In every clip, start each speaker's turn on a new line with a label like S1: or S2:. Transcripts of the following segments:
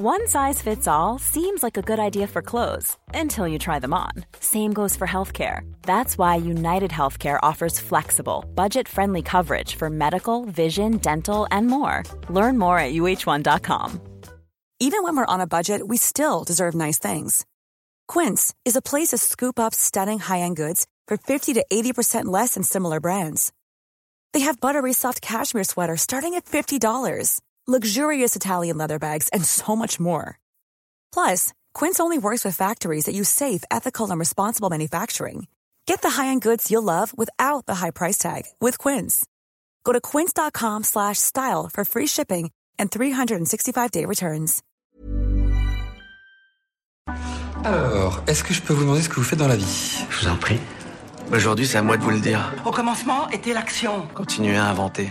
S1: One size fits all seems like a good idea for clothes until you try them on. Same goes for healthcare. That's why United Healthcare offers flexible, budget friendly coverage for medical, vision, dental, and more. Learn more at uh1.com.
S2: Even when we're on a budget, we still deserve nice things. Quince is a place to scoop up stunning high end goods for 50 to 80% less than similar brands. They have buttery soft cashmere sweaters starting at $50, luxurious Italian leather bags, and so much more. Plus, Quince only works with factories that use safe, ethical, and responsible manufacturing. Get the high-end goods you'll love without the high price tag with Quince. Go to quince.com/style for free shipping and 365-day returns.
S3: Alors, est-ce que je peux vous demander ce que vous faites dans la vie
S4: Je vous en prie. Aujourd'hui, c'est à moi de vous le dire.
S5: Au commencement était l'action.
S4: Continuez à inventer.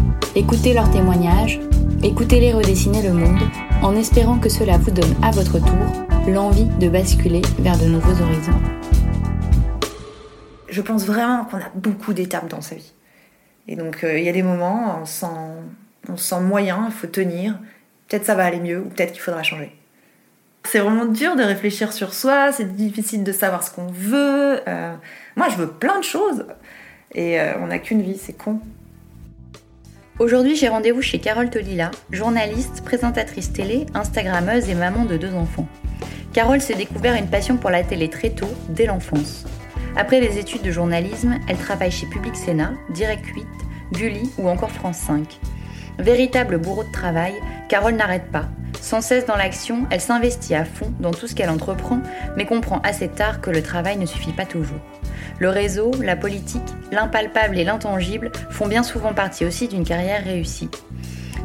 S6: Écoutez leurs témoignages, écoutez-les redessiner le monde, en espérant que cela vous donne à votre tour l'envie de basculer vers de nouveaux horizons.
S7: Je pense vraiment qu'on a beaucoup d'étapes dans sa vie. Et donc euh, il y a des moments, on sent, on sent moyen, il faut tenir. Peut-être ça va aller mieux ou peut-être qu'il faudra changer. C'est vraiment dur de réfléchir sur soi, c'est difficile de savoir ce qu'on veut. Euh, moi, je veux plein de choses et euh, on n'a qu'une vie, c'est con.
S6: Aujourd'hui, j'ai rendez-vous chez Carole Tolila, journaliste, présentatrice télé, Instagrammeuse et maman de deux enfants. Carole s'est découvert une passion pour la télé très tôt, dès l'enfance. Après les études de journalisme, elle travaille chez Public Sénat, Direct 8, Gulli ou encore France 5. Véritable bourreau de travail, Carole n'arrête pas. Sans cesse dans l'action, elle s'investit à fond dans tout ce qu'elle entreprend, mais comprend assez tard que le travail ne suffit pas toujours. Le réseau, la politique, l'impalpable et l'intangible font bien souvent partie aussi d'une carrière réussie.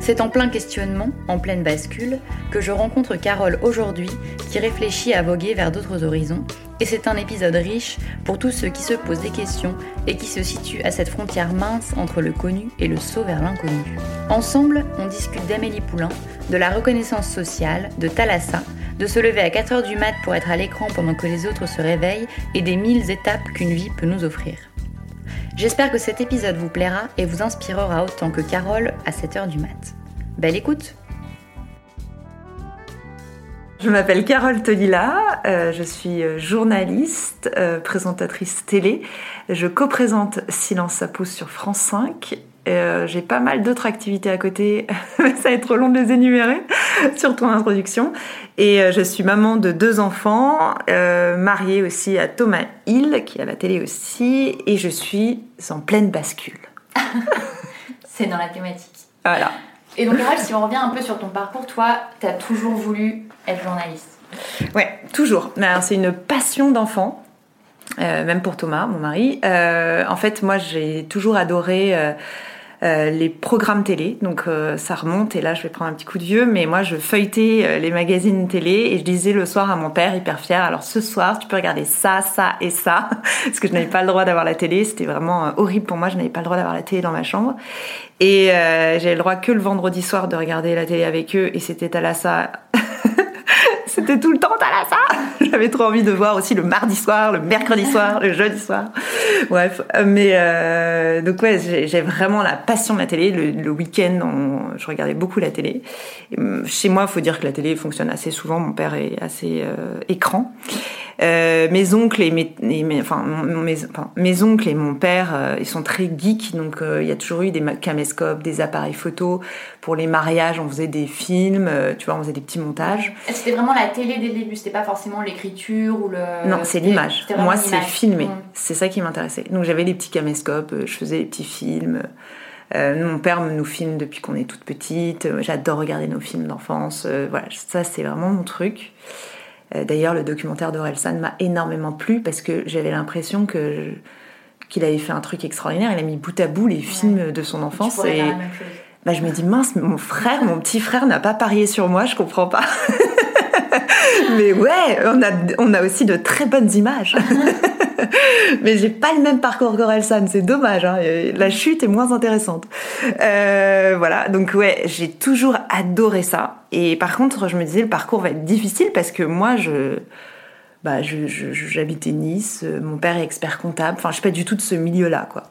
S6: C'est en plein questionnement, en pleine bascule, que je rencontre Carole aujourd'hui, qui réfléchit à voguer vers d'autres horizons, et c'est un épisode riche pour tous ceux qui se posent des questions et qui se situent à cette frontière mince entre le connu et le saut vers l'inconnu. Ensemble, on discute d'Amélie Poulain, de la reconnaissance sociale, de Thalassa, de se lever à 4h du mat pour être à l'écran pendant que les autres se réveillent et des mille étapes qu'une vie peut nous offrir. J'espère que cet épisode vous plaira et vous inspirera autant que Carole à 7h du mat. Belle écoute
S7: Je m'appelle Carole Tolila, euh, je suis euh, journaliste, euh, présentatrice télé. Je co-présente Silence ça pousse sur France 5. J'ai pas mal d'autres activités à côté, mais ça va être trop long de les énumérer, surtout en introduction. Et je suis maman de deux enfants, mariée aussi à Thomas Hill, qui est à la télé aussi, et je suis en pleine bascule.
S6: C'est dans la thématique.
S7: Voilà.
S6: Et donc, Carole, si on revient un peu sur ton parcours, toi, tu as toujours voulu être journaliste?
S7: Ouais, toujours. C'est une passion d'enfant. Euh, même pour Thomas, mon mari. Euh, en fait, moi, j'ai toujours adoré euh, euh, les programmes télé. Donc, euh, ça remonte. Et là, je vais prendre un petit coup de vieux. Mais moi, je feuilletais euh, les magazines télé et je disais le soir à mon père, hyper fier. Alors, ce soir, tu peux regarder ça, ça et ça, parce que je n'avais pas le droit d'avoir la télé. C'était vraiment horrible pour moi. Je n'avais pas le droit d'avoir la télé dans ma chambre. Et j'avais le droit que le vendredi soir de regarder la télé avec eux. Et c'était à la ça c'était tout le temps, t'as là ça J'avais trop envie de voir aussi le mardi soir, le mercredi soir, le jeudi soir. Bref, mais euh, donc ouais, j'ai vraiment la passion de la télé. Le, week-end, je regardais beaucoup la télé. Hum, chez moi, il faut dire que la télé fonctionne assez souvent. Mon père est assez euh, écran. Euh, mes oncles et mes, enfin, mes, mes, oncles et mon père, euh, ils sont très geeks, donc euh, il y a toujours eu des caméscopes, des appareils photo. Pour les mariages, on faisait des films, tu vois, on faisait des petits montages.
S6: C'était vraiment la télé dès le début, c'était pas forcément l'écriture ou le.
S7: Non, c'est l'image. Moi, c'est filmé. Mm. C'est ça qui m'intéressait. Donc j'avais des petits caméscopes, je faisais des petits films. mon père nous filme depuis qu'on est toute petite. J'adore regarder nos films d'enfance. voilà, ça c'est vraiment mon truc. Euh, d'ailleurs, le documentaire d'Orelsan m'a énormément plu parce que j'avais l'impression que qu'il avait fait un truc extraordinaire. Il a mis bout à bout les films de son enfance et bah, je me dis mince, mon frère, mon petit frère n'a pas parié sur moi, je comprends pas. Mais ouais, on a, on a aussi de très bonnes images. mais j'ai pas le même parcours qu'Orelsan, c'est dommage. Hein. La chute est moins intéressante. Euh, voilà, donc ouais, j'ai toujours adoré ça. Et par contre, je me disais le parcours va être difficile parce que moi, je bah, j'habitais Nice, mon père est expert comptable. Enfin, je suis pas du tout de ce milieu-là, quoi.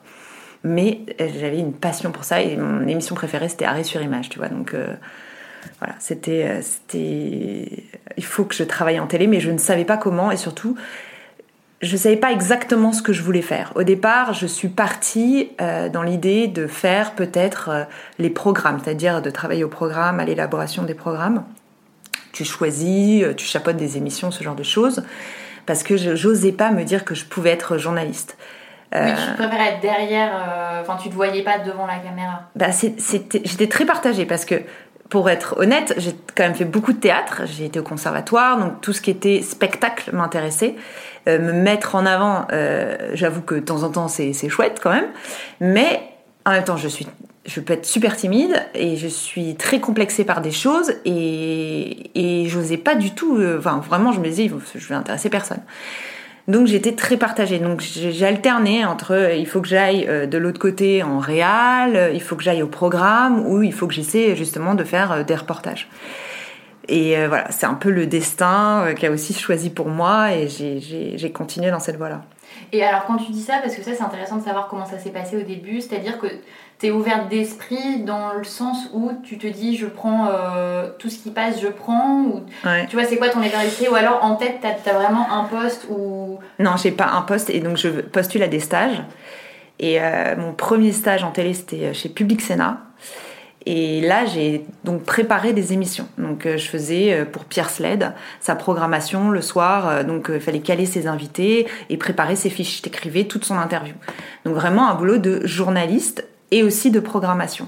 S7: Mais euh, j'avais une passion pour ça et mon émission préférée c'était Arrêt sur image, tu vois. Donc euh, voilà, c'était, c'était, il faut que je travaille en télé, mais je ne savais pas comment et surtout, je ne savais pas exactement ce que je voulais faire. Au départ, je suis partie euh, dans l'idée de faire peut-être euh, les programmes, c'est-à-dire de travailler au programme, à l'élaboration des programmes. Tu choisis, euh, tu chapeautes des émissions, ce genre de choses, parce que je n'osais pas me dire que je pouvais être journaliste.
S6: Oui, tu préférais être derrière, enfin tu te voyais pas devant la caméra.
S7: Bah, j'étais très partagée parce que pour être honnête, j'ai quand même fait beaucoup de théâtre. J'ai été au conservatoire, donc tout ce qui était spectacle m'intéressait. Euh, me mettre en avant, euh, j'avoue que de temps en temps c'est chouette quand même, mais en même temps je suis je peux être super timide et je suis très complexée par des choses et, et j'osais pas du tout, euh, enfin vraiment je me disais je vais intéresser personne. Donc j'étais très partagée. Donc j'ai alterné entre il faut que j'aille de l'autre côté en réal, il faut que j'aille au programme ou il faut que j'essaie justement de faire des reportages. Et euh, voilà, c'est un peu le destin euh, qui a aussi choisi pour moi et j'ai continué dans cette voie-là.
S6: Et alors quand tu dis ça, parce que ça c'est intéressant de savoir comment ça s'est passé au début, c'est-à-dire que tu es ouverte d'esprit dans le sens où tu te dis je prends euh, tout ce qui passe, je prends, ou tu vois c'est quoi ton d'esprit, ou alors en tête tu as, vraiment un poste ou...
S7: Non, j'ai pas un poste et donc je postule à des stages. Et mon premier stage en télé c'était chez Public Sénat. Et là, j'ai donc préparé des émissions. Donc, euh, je faisais euh, pour Pierre Sled sa programmation le soir. Euh, donc, il fallait caler ses invités et préparer ses fiches. J'écrivais toute son interview. Donc, vraiment un boulot de journaliste et aussi de programmation.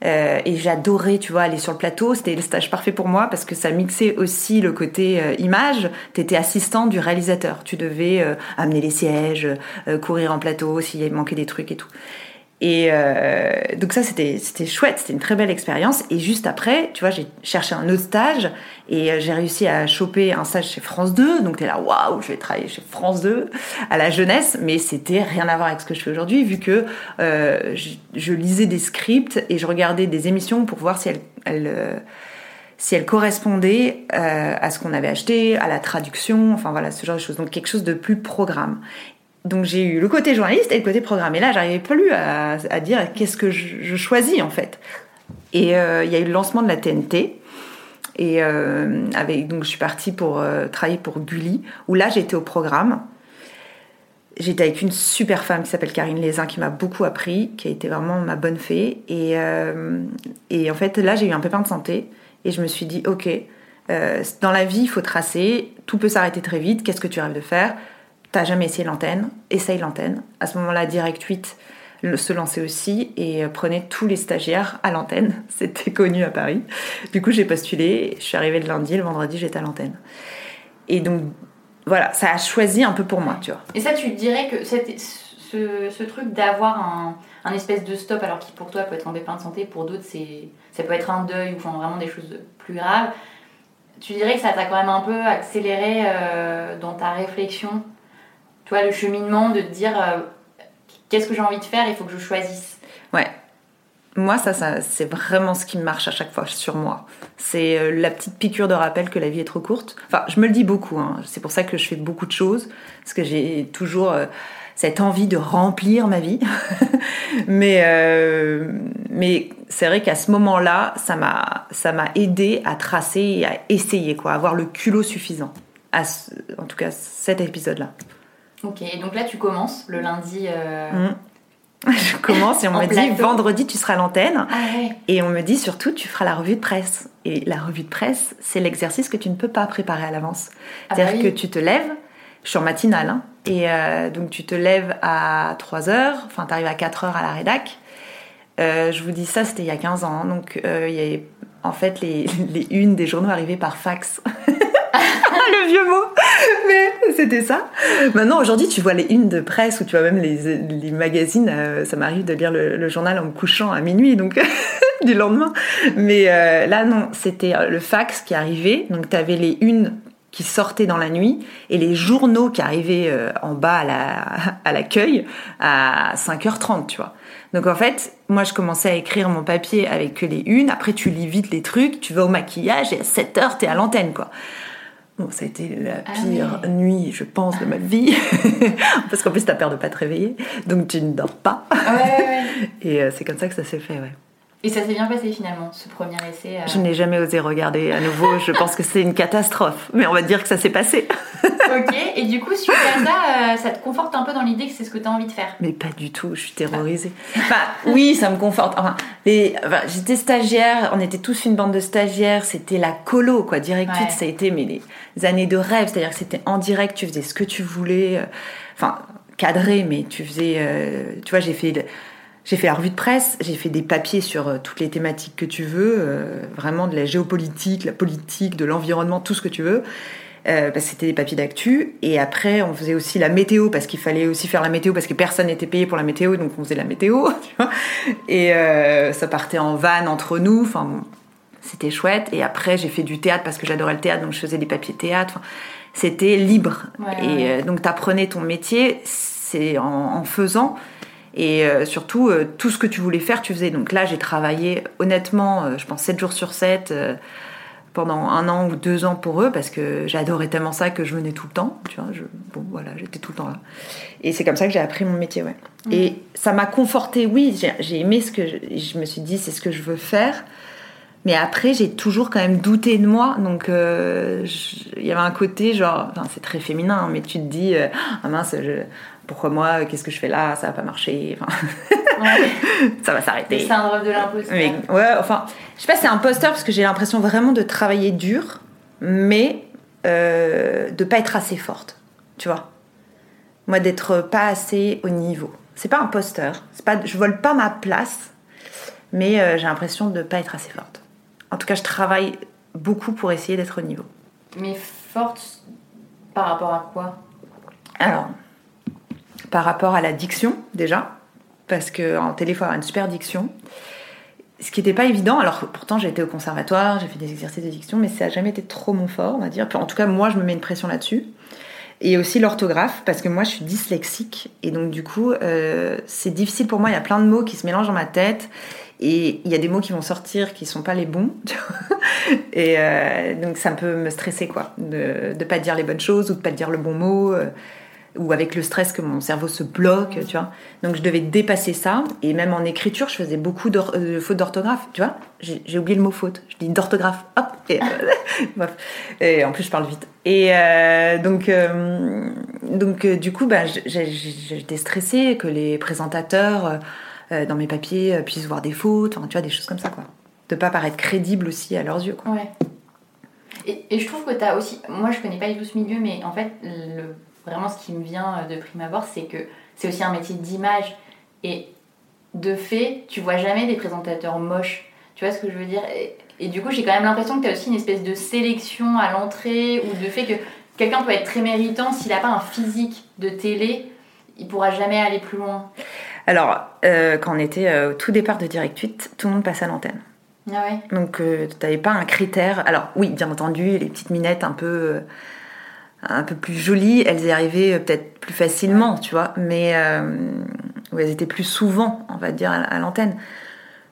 S7: et j'adorais, tu vois, aller sur le plateau. C'était le stage parfait pour moi parce que ça mixait aussi le côté image. Tu étais assistant du réalisateur. Tu devais amener les sièges, courir en plateau s'il manquait des trucs et tout. Et euh, donc ça, c'était chouette, c'était une très belle expérience. Et juste après, tu vois, j'ai cherché un autre stage et euh, j'ai réussi à choper un stage chez France 2. Donc t'es là, waouh, je vais travailler chez France 2 à la jeunesse. Mais c'était rien à voir avec ce que je fais aujourd'hui, vu que euh, je, je, lisais des scripts et je regardais des émissions pour voir si elles, elles euh, si elles correspondaient euh, à ce qu'on avait acheté, à la traduction, enfin voilà, ce genre de choses. Donc quelque chose de plus programme. Donc j'ai eu le côté journaliste et le côté programme. Et là, j'arrivais plus à, dire qu'est-ce que je, choisis en fait. Et euh, il y a eu le lancement de la TNT. Et euh, donc je suis partie pour euh, travailler pour Gulli, où là j'étais au programme. J'étais avec une super femme qui s'appelle Karine Lézin, qui m'a beaucoup appris, qui a été vraiment ma bonne fée. Et, et en fait, là j'ai eu un pépin de santé. Et je me suis dit, ok, dans la vie, il faut tracer, tout peut s'arrêter très vite, qu'est-ce que tu rêves de faire? T'as jamais essayé l'antenne Essaye l'antenne. À ce moment-là, Direct 8 se lançait aussi et euh, prenait tous les stagiaires à l'antenne. C'était connu à Paris. Du coup, j'ai postulé. Je suis arrivée le lundi, le vendredi, j'étais à l'antenne. Et donc, voilà, ça a choisi un peu pour moi, tu vois.
S6: Et ça, tu dirais que ce, truc d'avoir un, un, espèce de stop, alors qui pour toi peut être un pépin de santé, pour d'autres, ça peut être un deuil ou vraiment des choses plus graves. Tu dirais que ça t'a quand même un peu accéléré euh, dans ta réflexion? Tu vois, le cheminement de te dire euh, qu'est-ce que j'ai envie de faire, il faut que je choisisse.
S7: Ouais. moi, ça, ça c'est vraiment ce qui marche à chaque fois sur moi. C'est euh, la petite piqûre de rappel que la vie est trop courte. Enfin, je me le dis beaucoup. Hein. C'est pour ça que je fais beaucoup de choses, parce que j'ai toujours euh, cette envie de remplir ma vie. mais mais c'est vrai qu'à ce moment-là, ça m'a ça m'a aidé à tracer et à essayer quoi, à avoir le culot suffisant. À en tout cas, cet épisode-là.
S6: Ok, donc là tu commences le lundi.
S7: Mmh. Je commence et on me dit vendredi tu seras à l'antenne.
S6: Ah
S7: et on me dit surtout tu feras la revue de presse. Et la revue de presse, c'est l'exercice que tu ne peux pas préparer à l'avance.
S6: Ah
S7: C'est-à-dire
S6: bah
S7: que tu te lèves, je suis en matinale, hein, et euh, donc tu te lèves à 3 heures, enfin tu arrives à 4 heures à la rédac. Euh, je vous dis ça, c'était il y a 15 ans. hein, donc euh, il y avait en fait les, les unes des journaux arrivaient par fax. le vieux mot. Mais c'était ça. Maintenant aujourd'hui tu vois les unes de presse ou tu vois même les, magazines. Euh, ça m'arrive de lire le, journal en me couchant à minuit donc du lendemain. Mais euh, là non c'était le fax qui arrivait. Donc tu avais les unes qui sortaient dans la nuit et les journaux qui arrivaient euh, en bas à la à l'accueil à 5h30 tu vois. Donc en fait, moi je commençais à écrire mon papier avec que les unes, après tu lis vite les trucs, tu vas au maquillage et à 7 heures t'es à l'antenne quoi. Bon, ça a été la pire
S6: ah
S7: nuit, je pense, de ma vie. Parce qu'en plus, t'as peur de pas te réveiller. Donc, tu ne dors pas.
S6: Ouais, ouais, ouais.
S7: Et euh, c'est comme ça que ça s'est fait, ouais.
S6: Et ça s'est bien passé finalement, ce premier essai euh...
S7: Je n'ai jamais osé regarder à nouveau. je pense que c'est une catastrophe. Mais on va dire que ça s'est passé.
S6: ok. Et du coup, suite à ça, euh, ça te conforte un peu dans l'idée que c'est ce que tu as envie de faire?
S7: Mais pas du tout. Je suis terrorisée. Enfin, oui, ça me conforte. Enfin, les... enfin, j'étais stagiaire. On était tous une bande de stagiaires. C'était la colo, quoi. Direct
S6: Ouais.
S7: ça a été mais les années de rêve. C'est-à-dire que c'était en direct. Tu faisais ce que tu voulais. Enfin, cadré, mais tu faisais. euh, Tu vois, j'ai fait. J'ai fait la revue de presse, j'ai fait des papiers sur euh, toutes les thématiques que tu veux, euh, vraiment de la géopolitique, la politique, de l'environnement, tout ce que tu veux. Euh, parce que c'était des papiers d'actu. Et après, on faisait aussi la météo, parce qu'il fallait aussi faire la météo, parce que personne n'était payé pour la météo, donc on faisait la météo. Tu vois et euh, ça partait en vanne entre nous. Enfin, bon, c'était chouette. Et après, j'ai fait du théâtre, parce que j'adorais le théâtre, donc je faisais des papiers théâtre. Enfin, c'était libre.
S6: Ouais,
S7: et
S6: ouais.
S7: donc, tu apprenais ton métier, c'est en, en faisant. Et euh, surtout, euh, tout ce que tu voulais faire, tu faisais. Donc là, j'ai travaillé, honnêtement, euh, je pense 7 jours sur 7, euh, pendant un an ou deux ans pour eux, parce que j'adorais tellement ça que je venais tout le temps. Tu vois, je, bon, voilà, j'étais tout le temps là. Et c'est comme ça que j'ai appris mon métier, ouais. Et ça m'a conforté, oui, j'ai- aimé ce que je, je me suis dit, c'est ce que je veux faire. Mais après, j'ai toujours quand même douté de moi. Donc, euh, il y avait un côté, genre, enfin, c'est très féminin, hein, mais tu te dis, euh, ah mince, je- pourquoi moi, qu'est-ce que je fais là, ça va pas marcher, enfin,
S6: Ouais.
S7: ça va s'arrêter.
S6: syndrome de l'imposteur.
S7: Mais ouais, enfin, je sais pas, c'est imposteur parce que j'ai l'impression vraiment de travailler dur, mais euh, de pas être assez forte, tu vois. Moi, d'être pas assez au niveau. C'est pas imposteur, c'est pas, je vole pas ma place, mais euh, j'ai l'impression de pas être assez forte. En tout cas, je travaille beaucoup pour essayer d'être au niveau.
S6: Mais forte par rapport à quoi?
S7: Alors, par rapport à la diction, déjà, parce qu'en télé, il faut une super diction. Ce qui n'était pas évident, alors pourtant j'ai été au conservatoire, j'ai fait des exercices de diction, mais ça n'a jamais été trop mon fort, on va dire. En tout cas, moi, je me mets une pression là-dessus. Et aussi l'orthographe, parce que moi, je suis dyslexique, et donc du coup, euh, c'est difficile pour moi, il y a plein de mots qui se mélangent dans ma tête, et il y a des mots qui vont sortir qui sont pas les bons, et euh, donc ça peut me stresser, quoi, de ne pas dire les bonnes choses, ou de pas dire le bon mot, euh, ou avec le stress que mon cerveau se bloque, tu vois. Donc je devais dépasser ça, et même en écriture, je faisais beaucoup de euh, fautes d'orthographe, tu vois. J'ai oublié le mot faute, je dis d'orthographe, hop, et, euh. Et en plus, je parle vite. Et euh, donc, donc du coup, bah, j'étais stressée que les présentateurs dans mes papiers puissent voir des fautes, enfin, tu vois, des choses comme ça, quoi. De pas paraître crédible aussi à leurs yeux, quoi.
S6: Ouais. Et, et je trouve que tu as aussi. Moi, je connais pas du tout ce milieu, mais en fait, le, vraiment, ce qui me vient de prime abord, c'est que c'est aussi un métier d'image. Et de fait, tu vois jamais des présentateurs moches. Tu vois ce que je veux dire? Et, et du coup, j'ai quand même l'impression que tu as aussi une espèce de sélection à l'entrée ou de fait que quelqu'un peut être très méritant s'il n'a pas un physique de télé, il pourra jamais aller plus loin.
S7: Alors, euh, quand on était euh, au tout départ de Direct 8, tout le monde passait à l'antenne.
S6: Ah ouais?
S7: Donc, euh, tu n'avais pas un critère. Alors, oui, bien entendu, les petites minettes un peu, euh, un peu plus jolies, elles y arrivaient euh, peut-être plus facilement, tu vois, mais euh, ou elles étaient plus souvent, on va dire, à, l'antenne.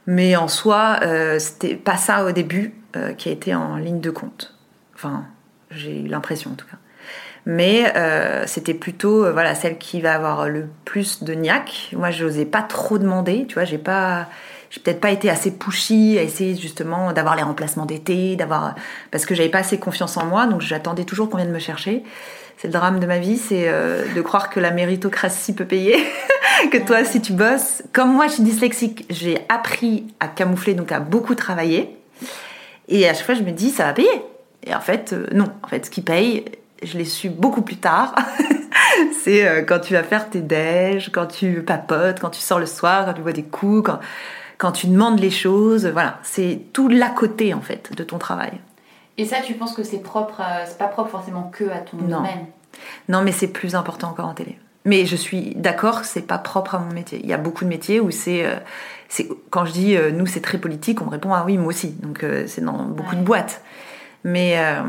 S7: Mais en soi, euh, c'était pas ça au début qui a été en ligne de compte. Enfin, j'ai eu l'impression en tout cas. Mais c'était plutôt voilà celle qui va avoir le plus de niaque. Moi, je n'osais pas trop demander, tu vois, j'ai pas j'ai peut-être pas été assez pushy à essayer justement d'avoir les remplacements d'été, d'avoir parce que j'avais pas assez confiance en moi, donc j'attendais toujours qu'on vienne me chercher. C'est le drame de ma vie, c'est euh, de croire que la méritocratie peut payer, que toi si tu bosses. Comme moi, je suis dyslexique, j'ai appris à camoufler, donc à beaucoup travailler. Et à chaque fois, je me dis ça va payer. Et en fait, euh, non. En fait, ce qui paye, je l'ai su beaucoup plus tard. c'est euh, quand tu vas faire tes déj, quand tu papotes, quand tu sors le soir, quand tu vois des coups, quand, quand tu demandes les choses. Voilà, c'est tout l'à côté en fait de ton travail.
S6: Et ça, tu penses que c'est propre, à- c'est pas propre forcément que à ton
S7: Non.
S6: domaine?
S7: Non, mais c'est plus important encore en télé. Mais je suis d'accord, c'est pas propre à mon métier. Il y a beaucoup de métiers où c'est, euh, quand je dis euh, nous c'est très politique, on me répond ah oui moi aussi. Donc euh, c'est dans beaucoup de boîtes. Mais euh,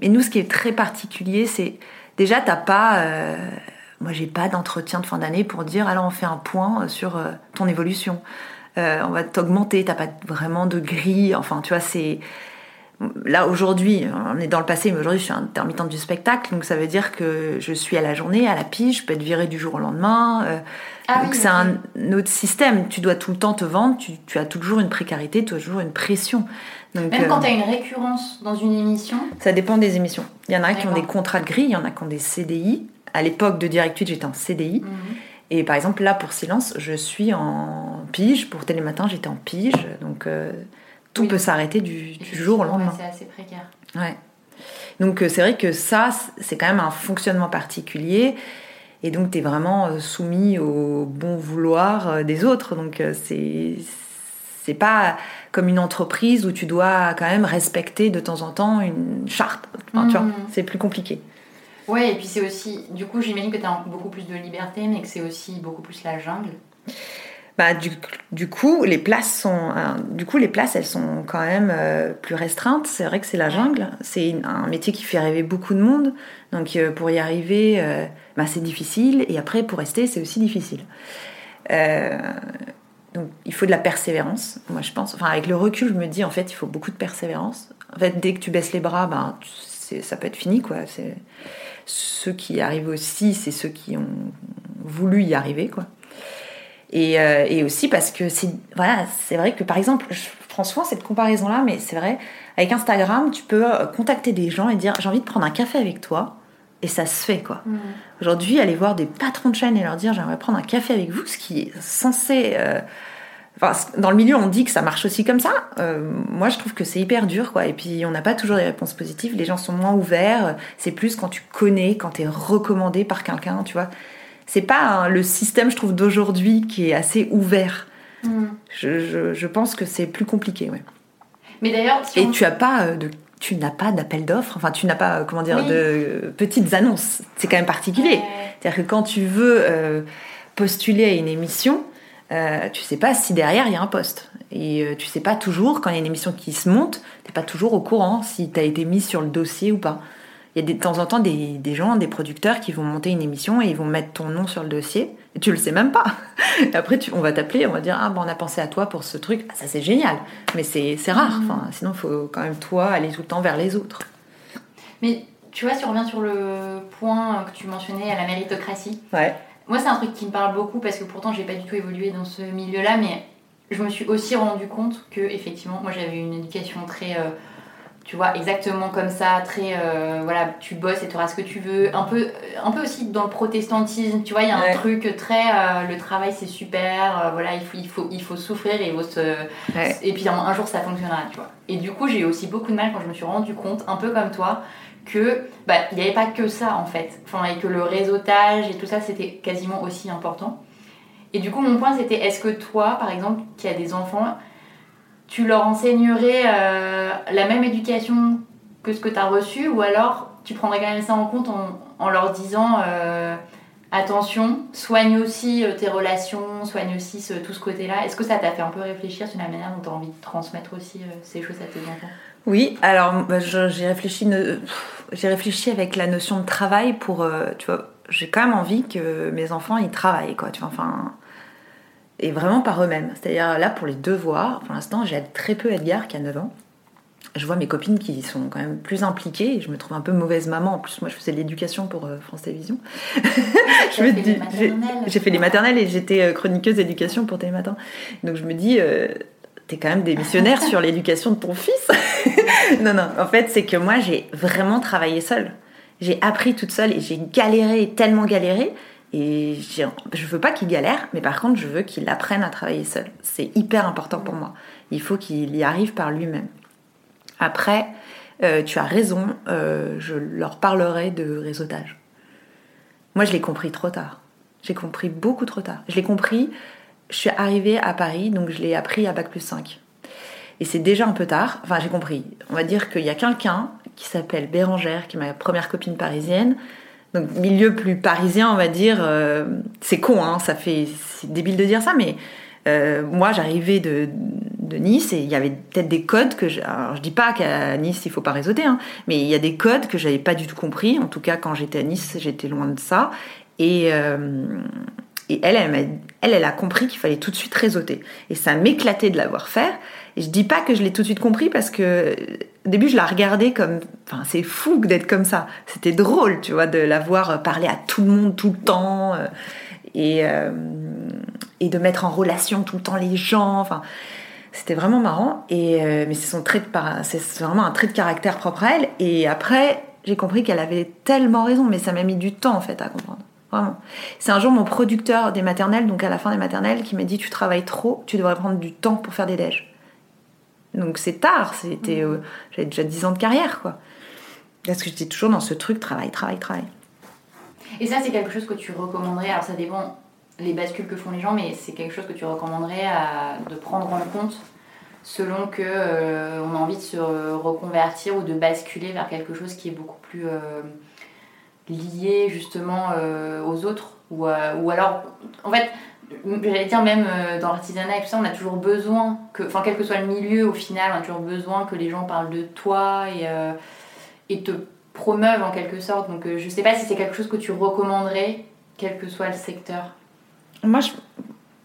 S7: mais nous ce qui est très particulier, c'est déjà t'as pas, euh, moi j'ai pas d'entretien de fin d'année pour dire alors on fait un point sur euh, ton évolution. Euh, on va t'augmenter, t'as pas vraiment de grille. Enfin tu vois c'est Là aujourd'hui, on est dans le passé, mais aujourd'hui je suis intermittente du spectacle, donc ça veut dire que je suis à la journée, à la pige, je peux être virée du jour au lendemain. euh,
S6: Ah
S7: donc
S6: oui,
S7: c'est un autre système. Tu dois tout le temps te vendre, tu, tu as toujours une précarité, tu as toujours une pression. Donc,
S6: Même quand
S7: euh,
S6: tu as une récurrence dans une émission,
S7: ça dépend des émissions. Il y en a qui ont des contrats de grille, il y en a qui ont des CDI. À l'époque de Direct 8, j'étais en CDI.
S6: Mhm.
S7: Et par exemple, là, pour Silence, je suis en pige. Pour Télématin, j'étais en pige. Donc, euh, tout
S6: Oui.
S7: peut s'arrêter du, du jour au lendemain.
S6: c'est assez précaire.
S7: Ouais. Donc euh, c'est vrai que ça, c'est quand même un fonctionnement particulier. Et donc tu es vraiment euh, soumis au bon vouloir des autres. Donc c'est c'est pas comme une entreprise où tu dois quand même respecter de temps en temps une charte. Enfin,
S6: Mhm.
S7: c'est plus compliqué.
S6: Ouais, et puis c'est aussi, du coup, j'imagine que tu as beaucoup plus de liberté, mais que c'est aussi beaucoup plus la jungle.
S7: Bah, du, du coup, les places sont, euh, du coup, les places, elles sont quand même euh, plus restreintes. C'est vrai que c'est la jungle. C'est un métier qui fait rêver beaucoup de monde. Donc, euh, pour y arriver, euh, bah, c'est difficile. Et après, pour rester, c'est aussi difficile. Donc, il faut de la persévérance. Moi, je pense. Enfin, avec le recul, je me dis, en fait, il faut beaucoup de persévérance. En fait, dès que tu baisses les bras, tu- c'est- ça peut être fini, quoi. C'est ceux qui arrivent aussi, c'est ceux qui ont voulu y arriver, quoi. Et, euh, et aussi parce que c'est voilà, c'est vrai que par exemple, je prends souvent cette comparaison-là, mais c'est vrai, avec Instagram, tu peux euh, contacter des gens et dire j'ai envie de prendre un café avec toi, et ça se fait quoi. Aujourd'hui, aller voir des patrons de chaîne et leur dire j'aimerais prendre un café avec vous, ce qui est censé. euh, Enfin, dans le milieu, on dit que ça marche aussi comme ça. Euh, moi, je trouve que c'est hyper dur, quoi. Et puis, on n'a pas toujours des réponses positives. Les gens sont moins ouverts. C'est plus quand tu connais, quand tu es recommandé par quelqu'un, tu vois. C'est pas hein, le système, je trouve, d'aujourd'hui qui est assez ouvert. Je, je- je pense que c'est plus compliqué, ouais.
S6: Mais d'ailleurs, si
S7: Et
S6: on-
S7: tu as pas euh, de, tu n'as pas d'appel d'offres. Enfin, tu n'as pas, euh, comment dire,
S6: Oui.
S7: de petites annonces. C'est quand même particulier.
S6: Ouais.
S7: C'est-à-dire que quand tu veux euh, postuler à une émission, euh, tu sais pas si derrière il y a un poste. Et euh, tu sais pas toujours, quand il y a une émission qui se monte, t'es pas toujours au courant si tu as été mis sur le dossier ou pas. Il y a des- de temps en temps des, des gens, des producteurs qui vont monter une émission et ils vont mettre ton nom sur le dossier et tu le sais même pas. Et après, tu- on va t'appeler, on va dire Ah, ben, on a pensé à toi pour ce truc. Ah, ça, c'est génial. Mais c'est c'est rare. Enfin, sinon, il faut quand même, toi, aller tout le temps vers les autres.
S6: Mais tu vois, si on revient sur le point que tu mentionnais à la méritocratie,
S7: Ouais.
S6: Moi c'est un truc qui me parle beaucoup parce que pourtant j'ai pas du tout évolué dans ce milieu-là, mais je me suis aussi rendu compte que effectivement, moi j'avais une éducation très, euh, tu vois, exactement comme ça, très, euh, voilà, tu bosses et tu auras ce que tu veux, un peu, un peu aussi dans le protestantisme, tu vois, il y a
S7: Ouais.
S6: un truc très, euh, le travail c'est super, voilà, il faut, il faut, il faut souffrir et il faut se,
S7: Ouais.
S6: et puis un, un jour ça fonctionnera, tu vois. Et du coup, j'ai eu aussi beaucoup de mal quand je me suis rendu compte, un peu comme toi, que bah, il n'y avait pas que ça en fait. Enfin, et que le réseautage et tout ça, c'était quasiment aussi important. Et du coup, mon point c'était est-ce que toi, par exemple, qui as des enfants, tu leur enseignerais euh, la même éducation que ce que tu as reçu ou alors tu prendrais quand même ça en compte en, leur disant euh, attention, soigne aussi euh, tes relations, soigne aussi tout ce côté-là. Est-ce que ça t'a fait un peu réfléchir sur la manière dont tu as envie de transmettre aussi ces choses à tes enfants?
S7: Oui, alors bah, j'ai réfléchi, ne- pff, j'ai réfléchi avec la notion de travail pour, euh, tu vois, j'ai quand même envie que mes enfants ils travaillent quoi, tu vois, enfin, Et vraiment par eux-mêmes. C'est-à-dire là, pour les devoirs, pour l'instant, j'aide très peu Edgar qui a 9 ans. Je vois mes copines qui sont quand même plus impliquées et je me trouve un peu mauvaise maman. En plus, moi, je faisais de l'éducation pour euh, France Télévisions.
S6: Dis,
S7: j'ai fait les maternelles et j'étais euh, chroniqueuse d'éducation pour Télématin. Donc je me dis, euh, t'es quand même des missionnaires sur l'éducation de ton fils. non, non, en fait, c'est que moi, j'ai vraiment travaillé seule. J'ai appris toute seule et j'ai galéré, tellement galéré. Et je veux pas qu'il galère, mais par contre, je veux qu'il apprenne à travailler seul. C'est hyper important pour moi. Il faut qu'il y arrive par lui-même. Après, euh, tu as raison, euh, je leur parlerai de réseautage. Moi, je l'ai compris trop tard. J'ai compris beaucoup trop tard. Je l'ai compris, je suis arrivée à Paris, donc je l'ai appris à Bac plus 5. Et c'est déjà un peu tard. Enfin, j'ai compris. On va dire qu'il y a quelqu'un qui s'appelle Bérangère, qui est ma première copine parisienne. Donc, milieu plus parisien, on va dire. Euh, c'est con, hein, ça fait. C'est débile de dire ça, mais moi, j'arrivais de, de Nice et il y avait peut-être des codes que je, alors je dis pas qu'à Nice il faut pas réseauter hein, mais il y a des codes que j'avais pas du tout compris en tout cas quand j'étais à Nice j'étais loin de ça et euh, et elle elle, a compris qu'il fallait tout de suite réseauter et ça m'éclatait de l'avoir fait et je dis pas que je l'ai tout de suite compris parce que au début je la regardais comme enfin c'est fou d'être comme ça c'était drôle tu vois de l'avoir parlé à tout le monde tout le temps euh, et euh, et de mettre en relation tout le temps les gens enfin c'était vraiment marrant. Et, euh, mais c'est son trait c'est vraiment un trait de caractère propre à elle. Et après, j'ai compris qu'elle avait tellement raison, mais ça m'a mis du temps en fait à comprendre. C'est un jour mon producteur des maternelles, donc à la fin des maternelles, qui m'a dit Tu travailles trop, tu devrais prendre du temps pour faire des déj. Donc c'est tard, c'était, mmh. euh, j'avais déjà 10 ans de carrière quoi. Parce que j'étais toujours dans ce truc travail, travail, travail.
S6: Et ça, c'est quelque chose que tu recommanderais Alors ça dépend les bascules que font les gens, mais c'est quelque chose que tu recommanderais à, de prendre en compte selon que euh, on a envie de se reconvertir ou de basculer vers quelque chose qui est beaucoup plus euh, lié justement euh, aux autres ou, ou alors en fait j'allais dire même dans l'artisanat et tout ça on a toujours besoin que enfin quel que soit le milieu au final on a toujours besoin que les gens parlent de toi et, et te promeuvent en quelque sorte. Donc je sais pas si c'est quelque chose que tu recommanderais quel que soit le secteur.
S7: Moi, je,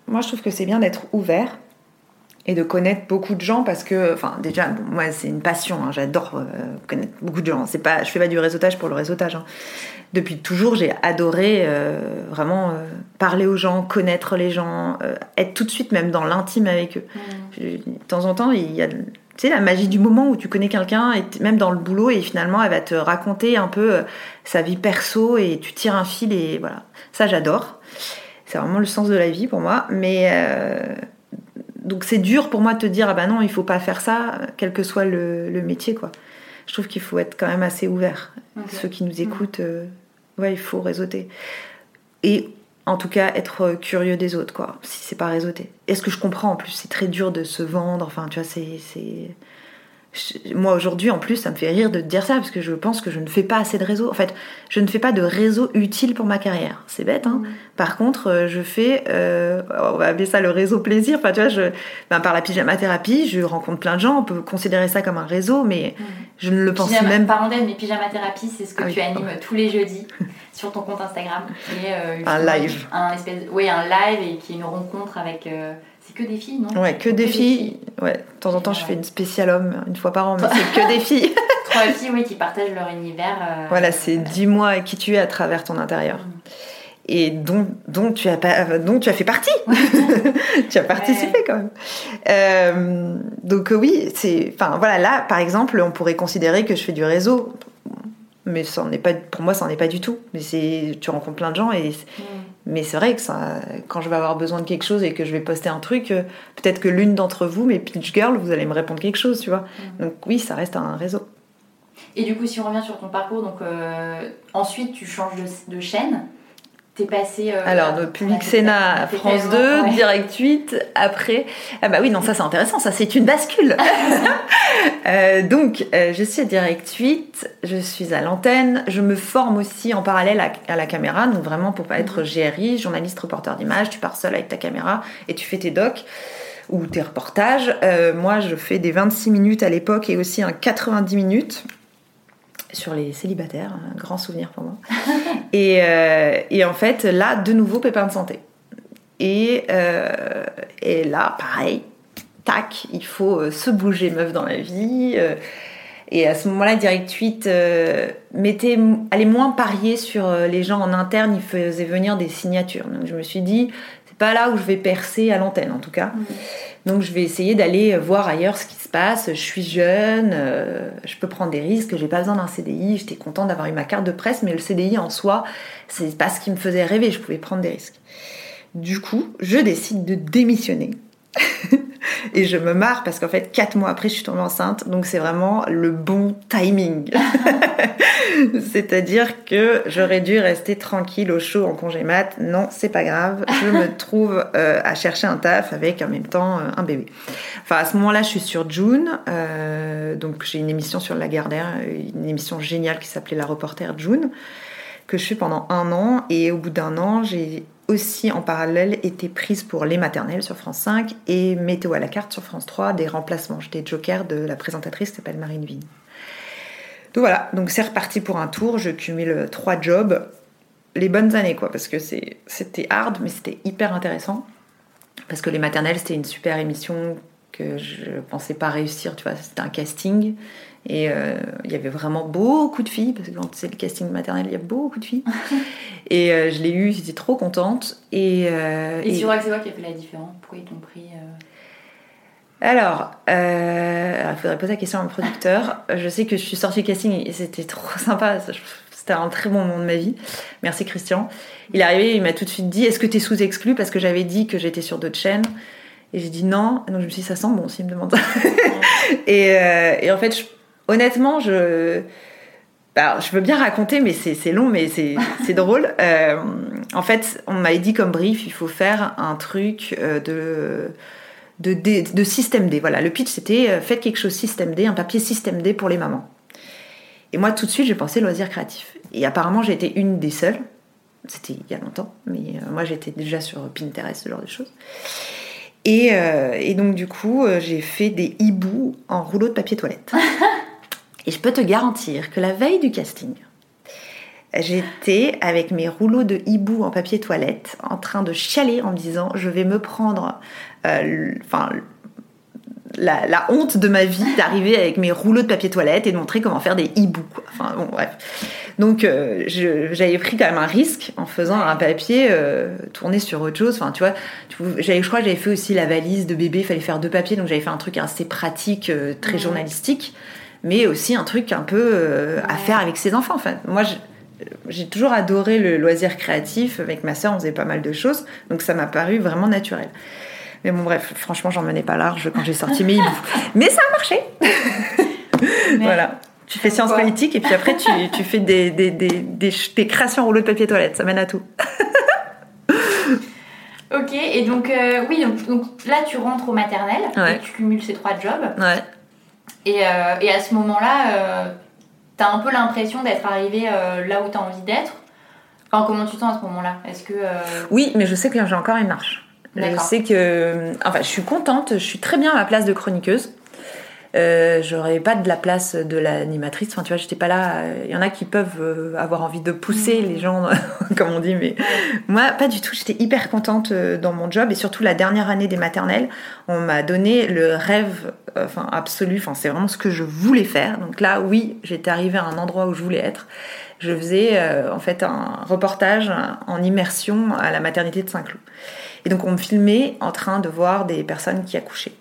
S7: moi, je trouve que c'est bien d'être ouvert et de connaître beaucoup de gens parce que, enfin, déjà, moi, c'est une passion. Hein, j'adore euh, connaître beaucoup de gens. C'est pas, je fais pas du réseautage pour le réseautage. Hein. Depuis toujours, j'ai adoré euh, vraiment euh, parler aux gens, connaître les gens, être tout de suite même dans l'intime avec eux. Mm. De temps en temps, il y a tu sais, la magie du moment où tu connais quelqu'un, et même dans le boulot, et finalement, elle va te raconter un peu sa vie perso, et tu tires un fil, et voilà. Ça, j'adore. C'est vraiment le sens de la vie pour moi. Mais donc c'est dur pour moi de te dire ah ben non il faut pas faire ça quel que soit le, métier quoi. Je trouve qu'il faut être quand même assez ouvert. Ceux qui nous écoutent, euh, ouais il faut réseauter. Et en tout cas être curieux des autres quoi. Si c'est pas réseauter. Est-ce que je comprends en plus c'est très dur de se vendre. Enfin tu vois c'est moi aujourd'hui en plus ça me fait rire de te dire ça parce que je pense que je ne fais pas assez de réseau. En fait je ne fais pas de réseau utile pour ma carrière. C'est bête hein. Mm. par contre euh, je fais euh, on va appeler ça le réseau plaisir. Enfin tu vois je ben, par la pyjama thérapie je rencontre plein de gens. On peut considérer ça comme un réseau mais mm. je ne le pense même
S6: pas. parenthèse mais pyjama thérapie c'est ce que ah tu animes tous les jeudis sur ton compte Instagram. Et,
S7: euh, un live.
S6: un espèce oui un live et qui est une rencontre avec que des filles, non
S7: Ouais, que, des, filles. Ouais, de temps en temps, je fais une spéciale homme une fois par an, mais c'est que des filles.
S6: Trois filles, oui, qui partagent leur univers. Euh,
S7: voilà, c'est dis-moi qui tu es à travers ton intérieur. Mm. Et dont, dont, tu as pas, dont tu as fait partie. tu as participé quand même. Euh, donc oui, c'est, enfin voilà, là par exemple, on pourrait considérer que je fais du réseau mais ça est pas pour moi ça n'en est pas du tout mais c'est tu rencontres plein de gens et mm. Mais c'est vrai que ça, quand je vais avoir besoin de quelque chose et que je vais poster un truc euh, peut-être que l'une d'entre vous mes pitch girls vous allez me répondre quelque chose tu vois. Mm. donc oui ça reste un réseau.
S6: Et du coup si on revient sur ton parcours donc euh, ensuite tu changes de, de chaîne T'es passé. Euh,
S7: Alors, de Public Sénat à France 2, Direct 8, après. Ah bah oui, non, ça c'est intéressant, ça c'est une bascule. euh, donc, euh, je suis à Direct 8, je suis à l'antenne, je me forme aussi en parallèle à, la caméra, donc vraiment pour pas être mhm. GRI, journaliste, reporter d'image, tu pars seul avec ta caméra et tu fais tes docs ou tes reportages. Moi, je fais des 26 minutes à l'époque et aussi un 90 minutes sur les célibataires, un grand souvenir pour moi. et, euh, et, en fait, là, de nouveau, pépin de santé. Et, euh, là, pareil, tac, il faut euh, se bouger meuf dans la vie. et à ce moment-là, Direct 8 euh, allait moins parier sur les gens en interne, il faisait venir des signatures. Donc je me suis dit, c'est pas là où je vais percer à l'antenne en tout cas. Donc je vais essayer d'aller voir ailleurs ce qui se passe. Je suis jeune, euh, je peux prendre des risques, j'ai pas besoin d'un CDI. J'étais contente d'avoir eu ma carte de presse, mais le CDI en soi, c'est pas ce qui me faisait rêver. Je pouvais prendre des risques. Du coup, je décide de démissionner. Et je me marre parce qu'en fait, quatre mois après, je suis tombée enceinte. Donc c'est vraiment le bon timing. C'est-à-dire que j'aurais dû rester tranquille au chaud en congé mat. Non, c'est pas grave. Je me trouve euh, à chercher un taf avec en même temps euh, un bébé. Enfin, à ce moment-là, je suis sur June. Euh, donc j'ai une émission sur Lagardère, une émission géniale qui s'appelait La reporter June, que je fais pendant un an. Et au bout d'un an, j'ai aussi en parallèle été prise pour Les Maternelles sur France 5 et Météo à la carte sur France 3, des remplacements. J'étais joker de la présentatrice qui s'appelle Marine Vigne. Donc voilà, donc c'est reparti pour un tour, je cumule trois jobs, les bonnes années quoi, parce que c'était hard mais c'était hyper intéressant. Parce que Les Maternelles c'était une super émission que je pensais pas réussir, tu vois, c'était un casting. Et euh, il y avait vraiment beaucoup de filles, parce que quand c'est le casting maternel, il y a beaucoup de filles. et euh, je l'ai eu, j'étais trop contente. Et, euh,
S6: Et,
S7: et-
S6: tu vois que c'est quoi qui a fait la différence? Pourquoi ils t'ont pris euh,
S7: alors, il faudrait poser la question à mon producteur. Je sais que je suis sortie du casting et c'était trop sympa. C'était un très bon moment de ma vie. Merci Christian. Il est arrivé, il m'a tout de suite dit Est-ce que tu es sous-exclu Parce que j'avais dit que j'étais sur d'autres chaînes. Et j'ai dit non. Donc je me suis dit Ça sent bon s'il me demande ça. et, et en fait, je- honnêtement, je. bah, je veux bien raconter, mais c'est long, mais c'est drôle. Euh, en fait, on m'avait dit comme brief il faut faire un truc euh, de de, D- de système D. Voilà, le pitch c'était euh, faites quelque chose système D, un papier système D pour les mamans. Et moi tout de suite j'ai pensé loisir créatif. Et apparemment j'ai été une des seules. C'était il y a longtemps, mais moi j'étais déjà sur Pinterest, ce genre de choses. Et, euh, et donc du coup j'ai fait des hiboux en rouleau de papier toilette. et je peux te garantir que la veille du casting, J'étais avec mes rouleaux de hibou en papier toilette en train de chialer en me disant je vais me prendre euh, enfin, la, la honte de ma vie d'arriver avec mes rouleaux de papier toilette et de montrer comment faire des hiboux. quoi. Enfin bon bref. Donc euh, j'avais pris quand même un risque en faisant un papier euh, tourné sur autre chose. Enfin tu vois, je crois que j'avais fait aussi la valise de bébé, il fallait faire deux papiers donc j'avais fait un truc assez pratique, très journalistique, mais aussi un truc un peu euh, à faire avec ses enfants. Enfin moi j'ai toujours adoré le loisir créatif. Avec ma sœur, on faisait pas mal de choses, donc ça m'a paru vraiment naturel. Mais bon, bref, franchement, j'en menais pas large quand j'ai sorti mes hiboux. Mais ça a marché Voilà. Tu fais sciences politiques et puis après, tu, tu fais des, des, des, des, des créations en rouleau de papier toilette. Ça mène à tout.
S6: Ok, et donc, euh, oui, donc, donc là tu rentres au maternel
S7: Ouais.
S6: et tu cumules ces trois jobs.
S7: Ouais.
S6: Et, euh, et à ce moment-là, euh, t'as un peu l'impression d'être arrivé euh, là où t'as envie d'être. Enfin, comment tu te sens à ce moment-là? Est-ce que.
S7: Oui, mais je sais que j'ai encore une marche. Je sais que. Enfin, je suis contente, je suis très bien à ma place de chroniqueuse. Euh, J'aurais pas de la place de l'animatrice. Enfin, tu vois, j'étais pas là. Il y en a qui peuvent euh, avoir envie de pousser les gens, comme on dit, mais moi, pas du tout. J'étais hyper contente euh, dans mon job et surtout la dernière année des maternelles, on m'a donné le rêve, euh, enfin absolu. Enfin, c'est vraiment ce que je voulais faire. Donc là, oui, j'étais arrivée à un endroit où je voulais être. Je faisais euh, en fait un reportage en immersion à la maternité de Saint-Cloud. Et donc on me filmait en train de voir des personnes qui accouchaient.